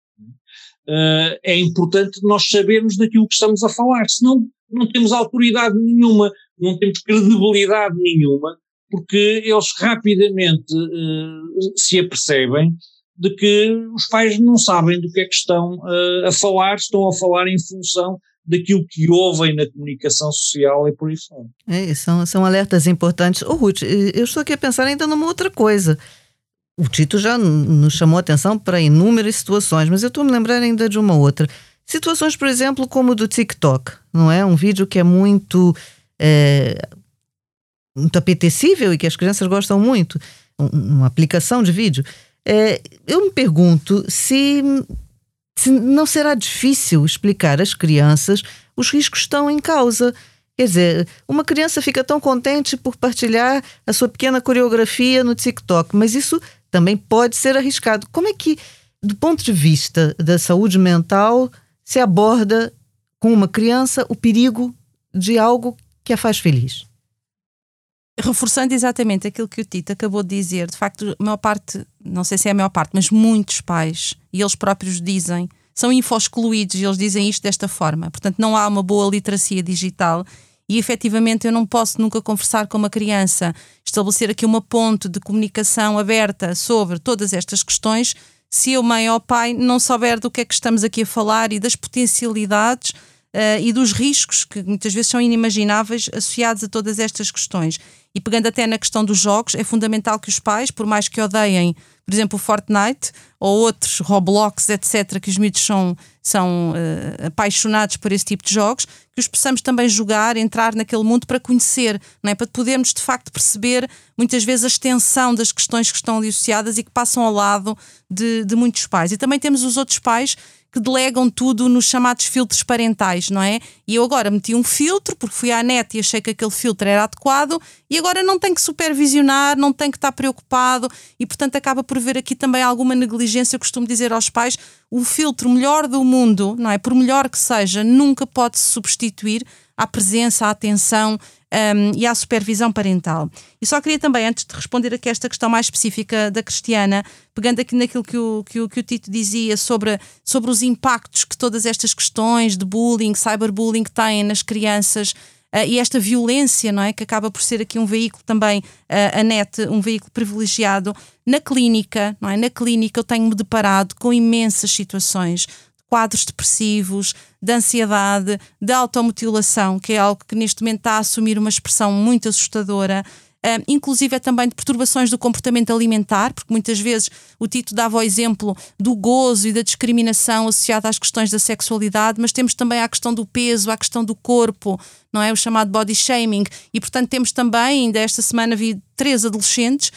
Uh, é importante nós sabermos daquilo que estamos a falar, senão não temos autoridade nenhuma, não temos credibilidade nenhuma, porque eles rapidamente uh, se apercebem de que os pais não sabem do que é que estão uh, a falar, estão a falar em função daquilo que ouvem na comunicação social e por aí fora. É, são, são alertas importantes. Oh, Ruth, eu estou aqui a pensar ainda numa outra coisa. O Tito já nos chamou a atenção para inúmeras situações, mas eu estou a me lembrar ainda de uma outra. Situações, por exemplo, como o do TikTok, não é? Um vídeo que é muito, é, muito apetecível e que as crianças gostam muito, uma aplicação de vídeo. É, eu me pergunto se, se não será difícil explicar às crianças os riscos que estão em causa. Quer dizer, uma criança fica tão contente por partilhar a sua pequena coreografia no TikTok, mas isso também pode ser arriscado. Como é que, do ponto de vista da saúde mental, se aborda com uma criança o perigo de algo que a faz feliz? Reforçando exatamente aquilo que o Tito acabou de dizer, de facto, a maior parte, não sei se é a maior parte, mas muitos pais, e eles próprios dizem, são info-excluídos e eles dizem isto desta forma. Portanto, não há uma boa literacia digital e efetivamente eu não posso nunca conversar com uma criança, estabelecer aqui uma ponte de comunicação aberta sobre todas estas questões, se eu, mãe ou pai, não souber do que é que estamos aqui a falar e das potencialidades uh, e dos riscos que muitas vezes são inimagináveis associados a todas estas questões. E pegando até na questão dos jogos, é fundamental que os pais, por mais que odeiem, por exemplo, o Fortnite ou outros Roblox, etc., que os miúdos são, são uh, apaixonados por esse tipo de jogos, que os possamos também jogar, entrar naquele mundo para conhecer, não é? para podermos de facto perceber muitas vezes a extensão das questões que estão associadas e que passam ao lado de, de muitos pais. E também temos os outros pais que delegam tudo nos chamados filtros parentais, não é? E eu agora meti um filtro porque fui à net e achei que aquele filtro era adequado e agora não tenho que supervisionar, não tenho que estar preocupado e, portanto, acaba por haver aqui também alguma negligência. Eu costumo dizer aos pais: o filtro melhor do mundo, não é? Por melhor que seja, nunca pode se substituir à presença, à atenção um, e à supervisão parental. E só queria também, antes de responder aqui esta questão mais específica da Cristiana, pegando aqui naquilo que o, que o, que o Tito dizia sobre, sobre os impactos que todas estas questões de bullying, cyberbullying têm nas crianças. Uh, e esta violência, não é? Que acaba por ser aqui um veículo também, uh, a net, um veículo privilegiado. Na clínica, não é? Na clínica eu tenho-me deparado com imensas situações quadros depressivos, de ansiedade, de automutilação, que é algo que neste momento está a assumir uma expressão muito assustadora. Um, inclusive é também de perturbações do comportamento alimentar, porque muitas vezes o Tito dava o exemplo do gozo e da discriminação associada às questões da sexualidade, mas temos também a questão do peso, a questão do corpo, não é? O chamado body shaming. E portanto temos também, ainda esta semana vi três adolescentes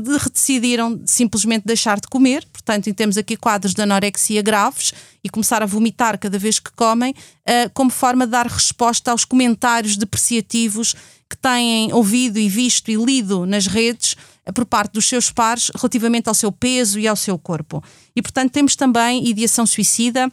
que decidiram simplesmente deixar de comer, portanto, temos aqui quadros de anorexia graves e começar a vomitar cada vez que comem, uh, como forma de dar resposta aos comentários depreciativos que têm ouvido e visto e lido nas redes uh, por parte dos seus pares relativamente ao seu peso e ao seu corpo. E, portanto, temos também ideação suicida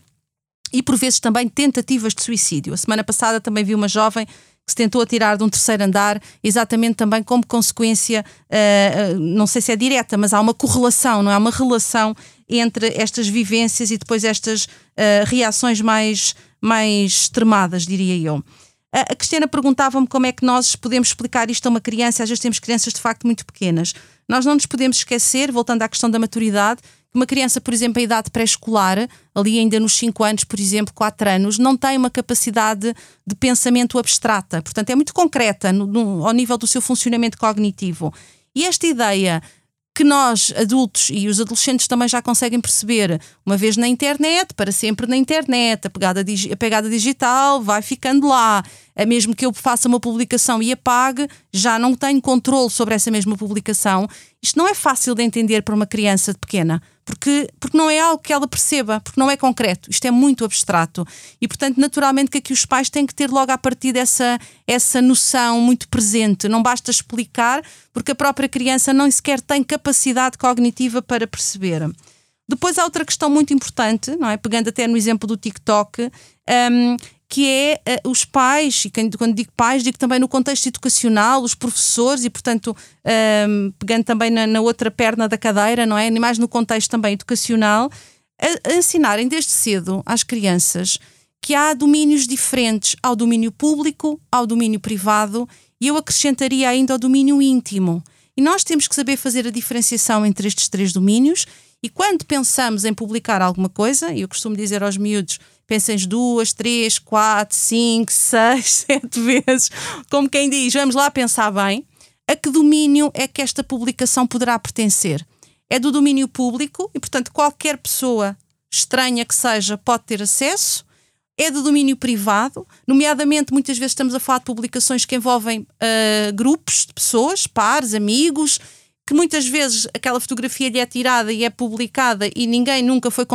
e, por vezes, também tentativas de suicídio. A semana passada também vi uma jovem que se tentou atirar de um terceiro andar, exatamente também como consequência, uh, não sei se é direta, mas há uma correlação, não é? Uma relação entre estas vivências e depois estas uh, reações mais, mais extremadas, diria eu. A Cristiana perguntava-me como é que nós podemos explicar isto a uma criança, às vezes temos crianças de facto muito pequenas. Nós não nos podemos esquecer, voltando à questão da maturidade, uma criança, por exemplo, em idade pré-escolar, ali ainda nos 5 anos, por exemplo, 4 anos, não tem uma capacidade de pensamento abstrata. Portanto, é muito concreta no, no, ao nível do seu funcionamento cognitivo. E esta ideia que nós, adultos e os adolescentes também já conseguem perceber, uma vez na internet, para sempre na internet, a pegada, a pegada digital vai ficando lá. É mesmo que eu faça uma publicação e apague, já não tenho controle sobre essa mesma publicação. Isto não é fácil de entender para uma criança pequena porque, porque não é algo que ela perceba, porque não é concreto, isto é muito abstrato. E, portanto, naturalmente que aqui os pais têm que ter logo a partir dessa essa noção muito presente. Não basta explicar, porque a própria criança não sequer tem capacidade cognitiva para perceber. Depois há outra questão muito importante, não é? Pegando até no exemplo do TikTok, um, que é uh, os pais, e quando digo pais, digo também no contexto educacional, os professores, e portanto, um, pegando também na, na, outra perna da cadeira, não é? Mais no contexto também educacional, a, a ensinarem desde cedo às crianças que há domínios diferentes ao domínio público, ao domínio privado e eu acrescentaria ainda ao domínio íntimo. E nós temos que saber fazer a diferenciação entre estes três domínios. E quando pensamos em publicar alguma coisa, e eu costumo dizer aos miúdos, pensem duas, três, quatro, cinco, seis, sete vezes, como quem diz, vamos lá pensar bem, a que domínio é que esta publicação poderá pertencer? É do domínio público e, portanto, qualquer pessoa estranha que seja pode ter acesso é de domínio privado, nomeadamente muitas vezes estamos a falar de publicações que envolvem uh, grupos de pessoas, pares, amigos, que muitas vezes aquela fotografia lhe é tirada e é publicada e ninguém nunca foi,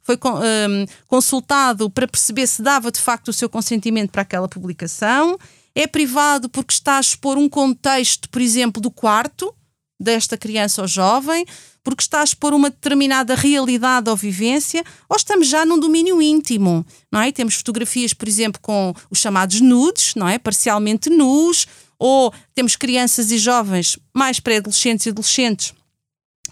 foi um, consultado para perceber se dava de facto o seu consentimento para aquela publicação. É privado porque está a expor um contexto, por exemplo, do quarto desta criança ou jovem, porque está a expor uma determinada realidade ou vivência, ou estamos já num domínio íntimo, não é? Temos fotografias, por exemplo, com os chamados nudes, não é? Parcialmente nus, ou temos crianças e jovens, mais pré-adolescentes e adolescentes,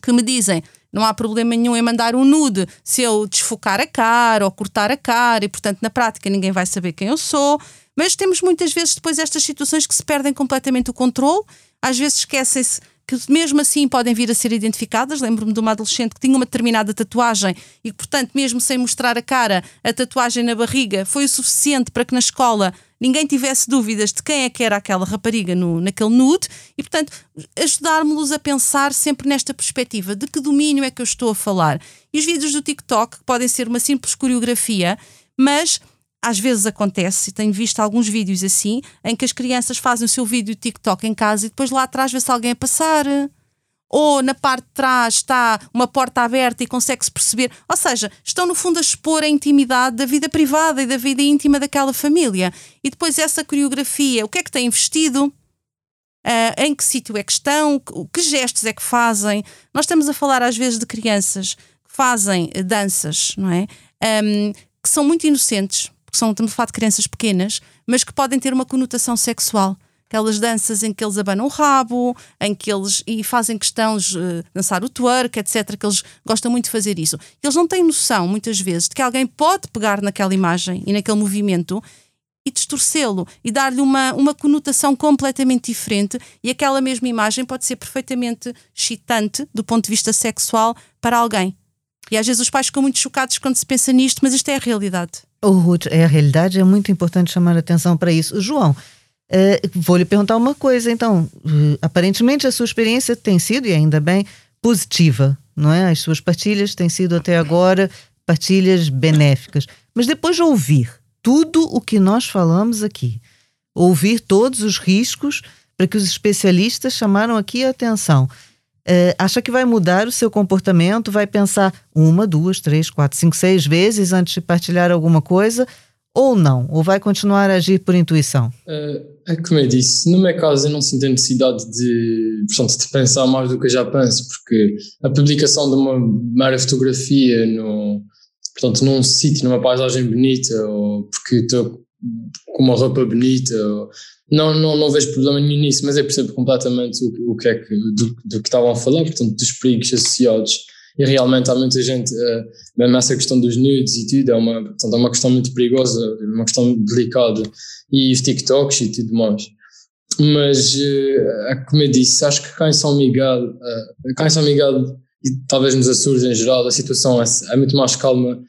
que me dizem não há problema nenhum em mandar um nude se eu desfocar a cara ou cortar a cara e, portanto, na prática ninguém vai saber quem eu sou. Mas temos muitas vezes depois estas situações que se perdem completamente o controle, às vezes esquecem-se que mesmo assim podem vir a ser identificadas. Lembro-me de uma adolescente que tinha uma determinada tatuagem e portanto, mesmo sem mostrar a cara, a tatuagem na barriga foi o suficiente para que na escola ninguém tivesse dúvidas de quem é que era aquela rapariga no, naquele nude e, portanto, ajudar-me-los a pensar sempre nesta perspectiva de que domínio é que eu estou a falar. E os vídeos do TikTok podem ser uma simples coreografia, mas às vezes acontece, e tenho visto alguns vídeos assim, em que as crianças fazem o seu vídeo TikTok em casa e depois lá atrás vê-se alguém a passar. Ou na parte de trás está uma porta aberta e consegue-se perceber. Ou seja, estão no fundo a expor a intimidade da vida privada e da vida íntima daquela família. E depois essa coreografia, o que é que têm vestido? Uh, em que sítio é que estão? Que gestos é que fazem? Nós estamos a falar às vezes de crianças que fazem danças, não é? Um, que são muito inocentes, porque são, de crianças pequenas, mas que podem ter uma conotação sexual. Aquelas danças em que eles abanam o rabo, em que eles e fazem questões de uh, dançar o twerk, etc., que eles gostam muito de fazer isso. Eles não têm noção, muitas vezes, de que alguém pode pegar naquela imagem e naquele movimento e distorcê-lo e dar-lhe uma, uma conotação completamente diferente, e aquela mesma imagem pode ser perfeitamente excitante do ponto de vista sexual para alguém. E às vezes os pais ficam muito chocados quando se pensa nisto, mas isto é a realidade. Oh, Ruth, é a realidade, é muito importante chamar a atenção para isso. João, uh, vou lhe perguntar uma coisa, então. Uh, aparentemente a sua experiência tem sido, e ainda bem, positiva, não é? As suas partilhas têm sido até agora partilhas benéficas. Mas depois de ouvir tudo o que nós falamos aqui, ouvir todos os riscos para que os especialistas chamaram aqui a atenção, é, acha que vai mudar o seu comportamento, vai pensar uma, duas, três, quatro, cinco, seis vezes antes de partilhar alguma coisa, ou não? Ou vai continuar a agir por intuição? É como eu disse, no meu caso eu não sinto a necessidade de, portanto, de pensar mais do que eu já penso, porque a publicação de uma mera fotografia no, portanto, num sítio, numa paisagem bonita, ou porque estou com uma roupa bonita, ou, não, não, não vejo problema nenhum nisso, mas eu percebo completamente o, o que é que, do, do que estavam a falar, portanto, dos perigos associados. E realmente há muita gente, uh, mesmo essa questão dos nudes e tudo, é uma, portanto, é uma questão muito perigosa, uma questão delicada. E os TikToks e tudo mais. Mas, uh, como eu disse, acho que cá em São Miguel, uh, cá em São Miguel e talvez nos Açores em geral, a situação é, é muito mais calma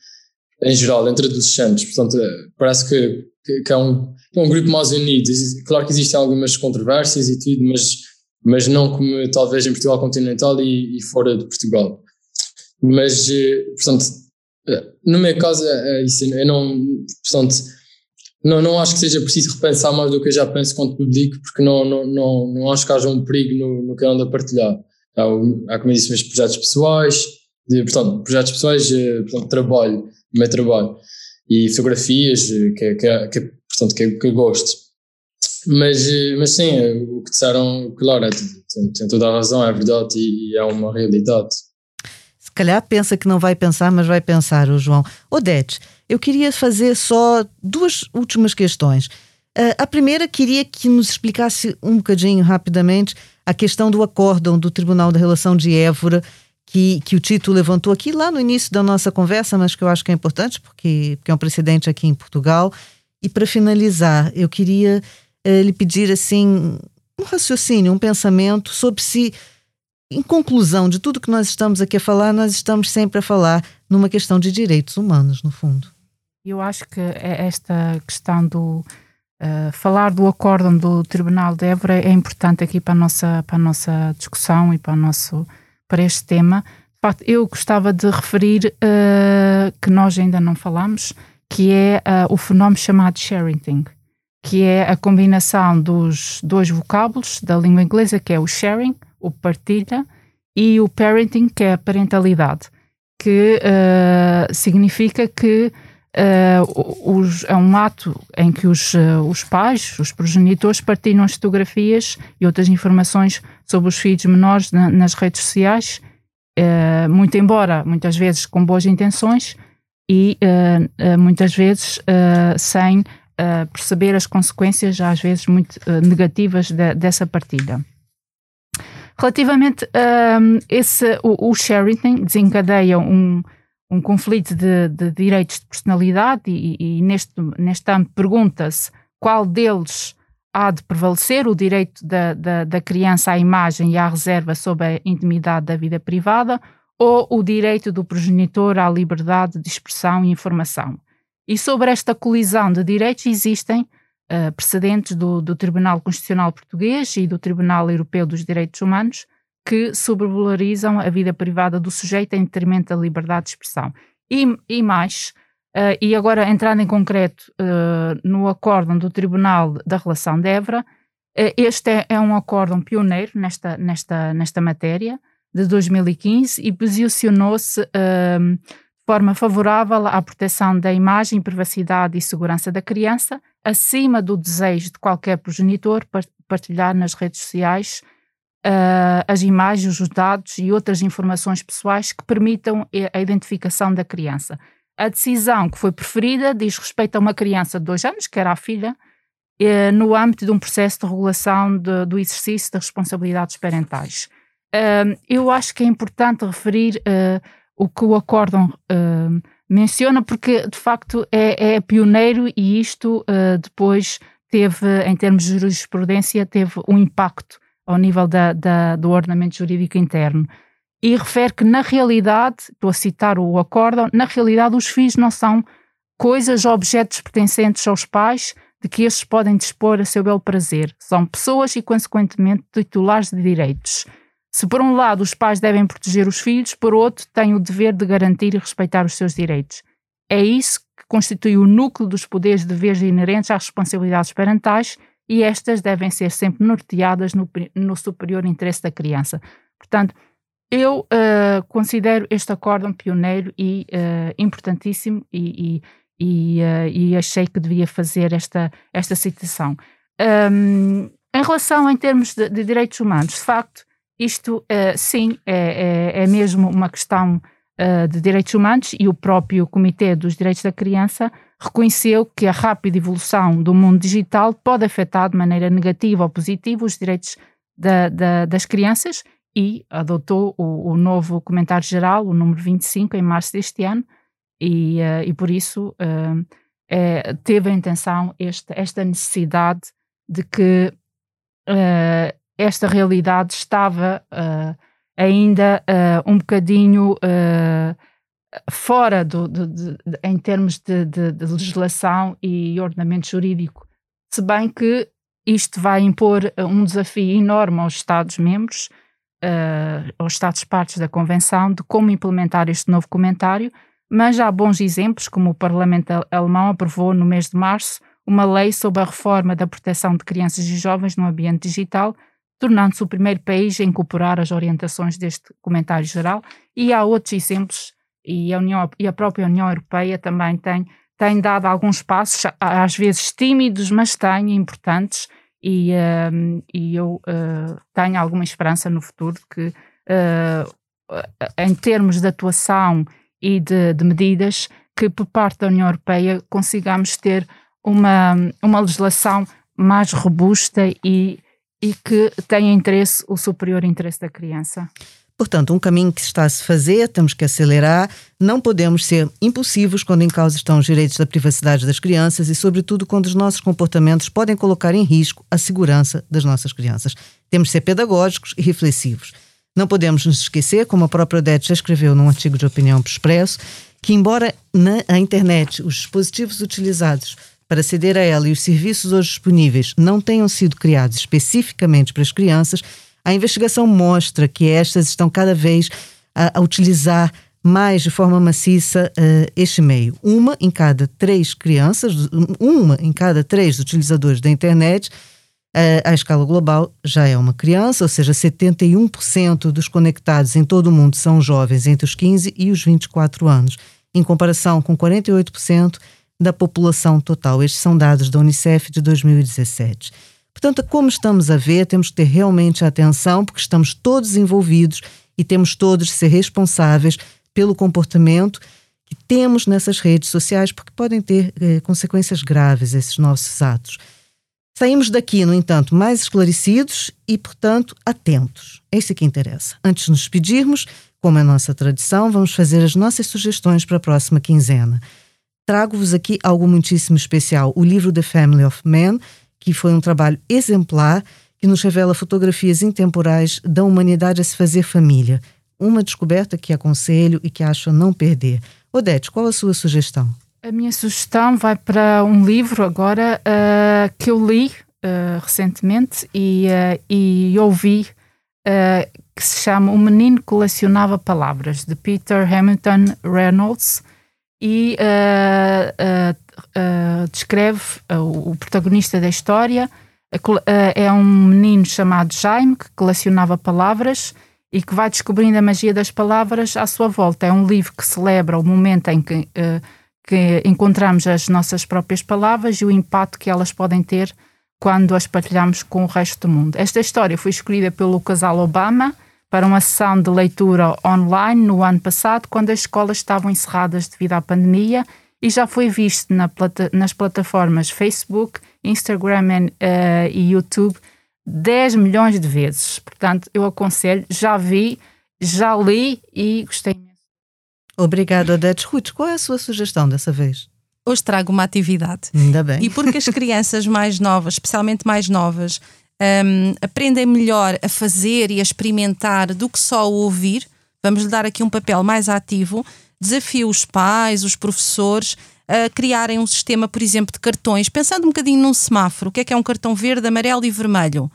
em geral, entre adolescentes. Portanto, parece que, que, que é um é um grupo mais unido. Claro que existem algumas controvérsias e tudo, mas, mas não como talvez em Portugal continental e, e fora de Portugal. Mas, eh, portanto, eh, no meu caso, é, é isso. Eu não, portanto, não, não acho que seja preciso repensar mais do que eu já penso quando publico, porque não, não, não, não acho que haja um perigo no, no que eu ando a partilhar. Há, há como eu disse, meus projetos pessoais, de, portanto, projetos pessoais, eh, portanto, trabalho, meu trabalho, e fotografias, que, que, que portanto, que, que gosto. Mas, mas sim, o que disseram, claro, é, tem, tem toda a razão, é verdade e, e é uma realidade. Calhar pensa que não vai pensar, mas vai pensar, o João. Odete, eu queria fazer só duas últimas questões. Uh, a primeira, queria que nos explicasse um bocadinho rapidamente a questão do acórdão do Tribunal da Relação de Évora, que, que o Tito levantou aqui lá no início da nossa conversa, mas que eu acho que é importante, porque, porque é um precedente aqui em Portugal. E para finalizar, eu queria uh, lhe pedir assim um raciocínio, um pensamento sobre se em conclusão de tudo que nós estamos aqui a falar, nós estamos sempre a falar numa questão de direitos humanos, no fundo. Eu acho que é esta questão do uh, falar do acórdão do Tribunal de Évora é importante aqui para a nossa, para a nossa discussão e para, nosso, para este tema. De facto, eu gostava de referir uh, que nós ainda não falamos, que é uh, o fenómeno chamado sharing, que é a combinação dos dois vocábulos da língua inglesa, que é o sharing, o partilha, e o parenting, que é a parentalidade, que uh, significa que uh, os, é um ato em que os, uh, os pais, os progenitores, partilham as fotografias e outras informações sobre os filhos menores na, nas redes sociais, muito embora muitas vezes com boas intenções e muitas vezes sem perceber as consequências, às vezes muito negativas de, dessa partilha. Relativamente a um, esse, o, o sharing desencadeia um, um conflito de, de, direitos de personalidade e, e neste, neste âmbito pergunta-se qual deles há de prevalecer, o direito da, da, da, criança à imagem e à reserva sobre a intimidade da vida privada ou o direito do progenitor à liberdade de expressão e informação. E sobre esta colisão de direitos existem uh, precedentes do, do, Tribunal Constitucional Português e do Tribunal Europeu dos Direitos Humanos que sobrevalorizam a vida privada do sujeito em detrimento da liberdade de expressão. E, e mais, uh, e agora entrando em concreto uh, no acórdão do Tribunal da Relação de Évora, este é, é, um acórdão pioneiro nesta, nesta, nesta matéria, de 2015, e posicionou-se forma favorável à proteção da imagem, privacidade e segurança da criança, acima do desejo de qualquer progenitor partilhar nas redes sociais uh, as imagens, os dados e outras informações pessoais que permitam a identificação da criança. A decisão que foi preferida diz respeito a uma criança de dois anos, que era a filha, uh, no âmbito de um processo de regulação de, do exercício de responsabilidades parentais. Uh, eu acho que é importante referir o que o acórdão menciona, porque de facto é, é pioneiro e isto uh, depois teve, em termos de jurisprudência, teve um impacto ao nível da, da, do ordenamento jurídico interno. E refere que, na realidade, estou a citar o acórdão, na realidade os filhos não são coisas, objetos pertencentes aos pais, de que estes podem dispor a seu belo prazer. São pessoas e, consequentemente, titulares de direitos. Se por um lado os pais devem proteger os filhos, por outro têm o dever de garantir e respeitar os seus direitos. É isso que constitui o núcleo dos poderes e deveres inerentes às responsabilidades parentais e estas devem ser sempre norteadas no, no superior interesse da criança. Portanto, eu uh, considero este acórdão pioneiro e uh, importantíssimo e, e, e, uh, e, achei que devia fazer esta, esta citação. Um, em relação, em termos de, de direitos humanos, de facto, isto, uh, sim, é, é, é, mesmo uma questão uh, de direitos humanos e o próprio Comitê dos Direitos da Criança reconheceu que a rápida evolução do mundo digital pode afetar de maneira negativa ou positiva os direitos da, da, das crianças e adotou o, o, novo comentário geral, o número 25, em março deste ano, e, uh, e por isso é, teve a intenção esta necessidade de que esta realidade estava uh, ainda uh, um bocadinho uh, fora do, de, de, em termos de, de, legislação e ordenamento jurídico, se bem que isto vai impor um desafio enorme aos Estados-membros, aos Estados-partes da Convenção, de como implementar este novo comentário, mas há bons exemplos, como o Parlamento alemão aprovou no mês de março uma lei sobre a reforma da proteção de crianças e jovens no ambiente digital, tornando-se o primeiro país a incorporar as orientações deste comentário geral. E há outros exemplos, e a, União, e a própria União Europeia também tem, tem dado alguns passos, às vezes tímidos, mas têm, importantes, e, uh, e eu uh, tenho alguma esperança no futuro de que uh, em termos de atuação e de, de, medidas, que por parte da União Europeia consigamos ter uma, uma legislação mais robusta e, e que tenha interesse, o superior interesse da criança. Portanto, um caminho que está a se fazer, temos que acelerar, não podemos ser impulsivos quando em causa estão os direitos da privacidade das crianças e, sobretudo, quando os nossos comportamentos podem colocar em risco a segurança das nossas crianças. Temos de ser pedagógicos e reflexivos. Não podemos nos esquecer, como a própria Odete já escreveu num artigo de opinião Expresso, que embora na internet os dispositivos utilizados para aceder a ela e os serviços hoje disponíveis não tenham sido criados especificamente para as crianças, a investigação mostra que estas estão cada vez a, a utilizar mais de forma maciça uh, este meio. Uma em cada três crianças, uma em cada três utilizadores da internet, uh, à escala global, já é uma criança, ou seja, 71% dos conectados em todo o mundo são jovens entre os 15 e os 24 anos, em comparação com 48% da população total. Estes são dados da Unicef de 2017. Portanto, como estamos a ver, temos que ter realmente atenção, porque estamos todos envolvidos e temos todos de ser responsáveis pelo comportamento que temos nessas redes sociais, porque podem ter eh, consequências graves esses nossos atos. Saímos daqui, no entanto, mais esclarecidos e, portanto, atentos. É isso que interessa. Antes de nos despedirmos, como é nossa tradição, vamos fazer as nossas sugestões para a próxima quinzena. Trago-vos aqui algo muitíssimo especial: o livro The Family of Men, que foi um trabalho exemplar que nos revela fotografias intemporais da humanidade a se fazer família. Uma descoberta que aconselho e que acho não perder. Odete, qual a sua sugestão? A minha sugestão vai para um livro agora uh, que eu li uh, recentemente e, uh, e ouvi, que se chama O Menino Colecionava Palavras, de Peter Hamilton Reynolds e uh, uh, descreve o protagonista da história. é um menino chamado Jaime que colecionava palavras e que vai descobrindo a magia das palavras à sua volta. É um livro que celebra o momento em que, que encontramos as nossas próprias palavras e o impacto que elas podem ter quando as partilhamos com o resto do mundo. Esta história foi escolhida pelo casal Obama para uma sessão de leitura online no ano passado, quando as escolas estavam encerradas devido à pandemia e já foi visto na plata nas plataformas Facebook, Instagram uh, e YouTube 10 milhões de vezes. Portanto, eu aconselho, já vi, já li e gostei imenso. Obrigada, Odete. Ruth, qual é a sua sugestão dessa vez? Hoje trago uma atividade. Ainda bem. E porque as crianças mais novas, especialmente mais novas, um, aprendem melhor a fazer e a experimentar do que só ouvir, vamos lhe dar aqui um papel mais ativo. Desafio os pais, os professores a criarem um sistema, por exemplo, de cartões, pensando um bocadinho num semáforo. O que é que é um cartão verde, amarelo e vermelho?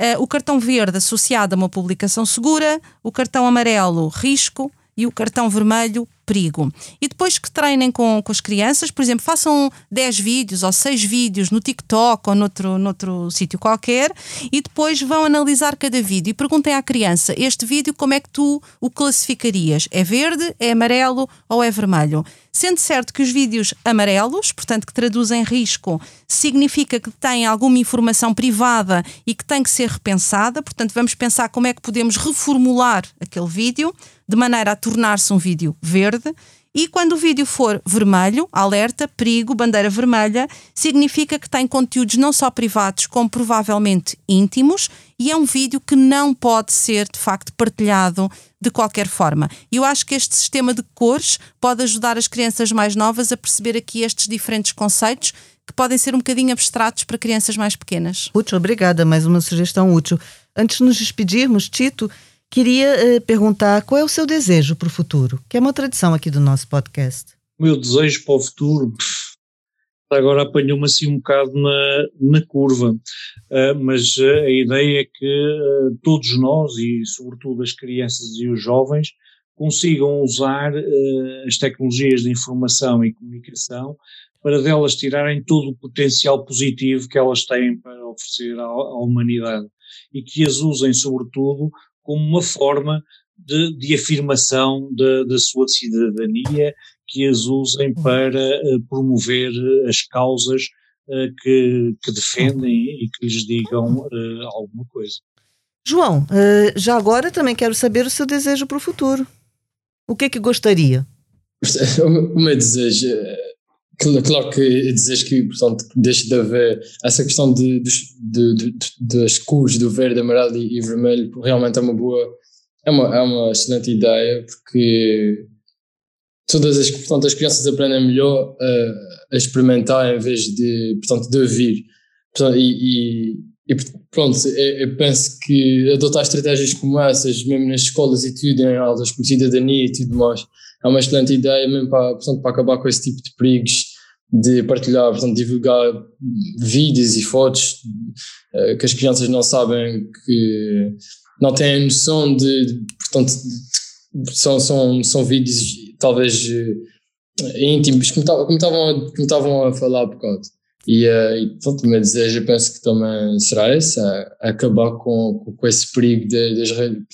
Uh, o cartão verde associado a uma publicação segura, o cartão amarelo, risco, e o cartão vermelho, perigo. E depois que treinem com, com as crianças, por exemplo, façam 10 vídeos ou 6 vídeos no TikTok ou noutro, noutro sítio qualquer e depois vão analisar cada vídeo e perguntem à criança: este vídeo como é que tu o classificarias? É verde, é amarelo ou é vermelho? Sendo certo que os vídeos amarelos, portanto que traduzem risco, significa que têm alguma informação privada e que tem que ser repensada, portanto vamos pensar como é que podemos reformular aquele vídeo de maneira a tornar-se um vídeo verde. E quando o vídeo for vermelho, alerta, perigo, bandeira vermelha, significa que tem conteúdos não só privados, como provavelmente íntimos, e é um vídeo que não pode ser de facto partilhado de qualquer forma. Eu acho que este sistema de cores pode ajudar as crianças mais novas a perceber aqui estes diferentes conceitos que podem ser um bocadinho abstratos para crianças mais pequenas. Útil, obrigada. Mais uma sugestão útil. Antes de nos despedirmos, Tito, Queria eh, perguntar qual é o seu desejo para o futuro, que é uma tradição aqui do nosso podcast. O meu desejo para o futuro, agora apanhou-me assim um bocado na, na curva, uh, mas uh, a ideia é que uh, todos nós, e sobretudo as crianças e os jovens, consigam usar as tecnologias de informação e comunicação para delas tirarem todo o potencial positivo que elas têm para oferecer à, à humanidade e que as usem, sobretudo, como uma forma de, de afirmação da sua cidadania, que as usem para uh, promover as causas uh, que, que, defendem e que lhes digam uh, alguma coisa. João, uh, já agora também quero saber o seu desejo para o futuro. O que é que gostaria? O meu desejo, claro que desejo que, portanto, deixe de haver essa questão de, de, de, das cores do verde, amarelo e, vermelho, realmente é uma boa, é uma, é uma excelente ideia, porque todas as, portanto, as crianças aprendem melhor a, a experimentar em vez de, portanto, de ouvir. Portanto, e, e, e, pronto, eu, penso que adotar estratégias como essas, mesmo nas escolas e tudo, em aulas como cidadania e tudo mais, é uma excelente ideia mesmo para, portanto, para acabar com esse tipo de perigos de partilhar, portanto, divulgar vídeos e fotos uh, que as crianças não sabem que não têm noção de, portanto, de, são, são, são vídeos talvez uh, íntimos, como estavam a falar há bocado. E, uh, e pronto, o meu desejo, eu penso que também será esse, acabar com, com esse perigo das redes,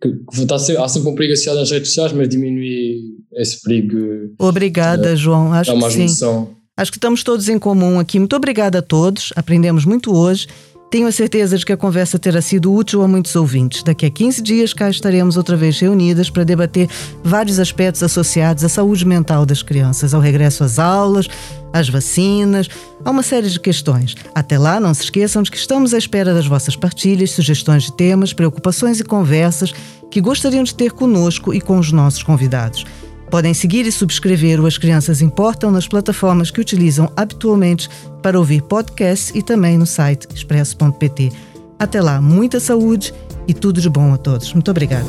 que, que está sempre, há sempre um perigo associado nas redes sociais, mas diminuir esse perigo. Obrigada, uh, João, acho que sim. Noção. Acho que estamos todos em comum aqui. Muito obrigada a todos, aprendemos muito hoje. Tenho a certeza de que a conversa terá sido útil a muitos ouvintes. Daqui a 15 dias cá estaremos outra vez reunidas para debater vários aspectos associados à saúde mental das crianças, ao regresso às aulas, às vacinas, a uma série de questões. Até lá, não se esqueçam de que estamos à espera das vossas partilhas, sugestões de temas, preocupações e conversas que gostariam de ter conosco e com os nossos convidados. Podem seguir e subscrever o As Crianças Importam nas plataformas que utilizam habitualmente para ouvir podcasts e também no site expresso.pt. Até lá, muita saúde e tudo de bom a todos. Muito obrigada.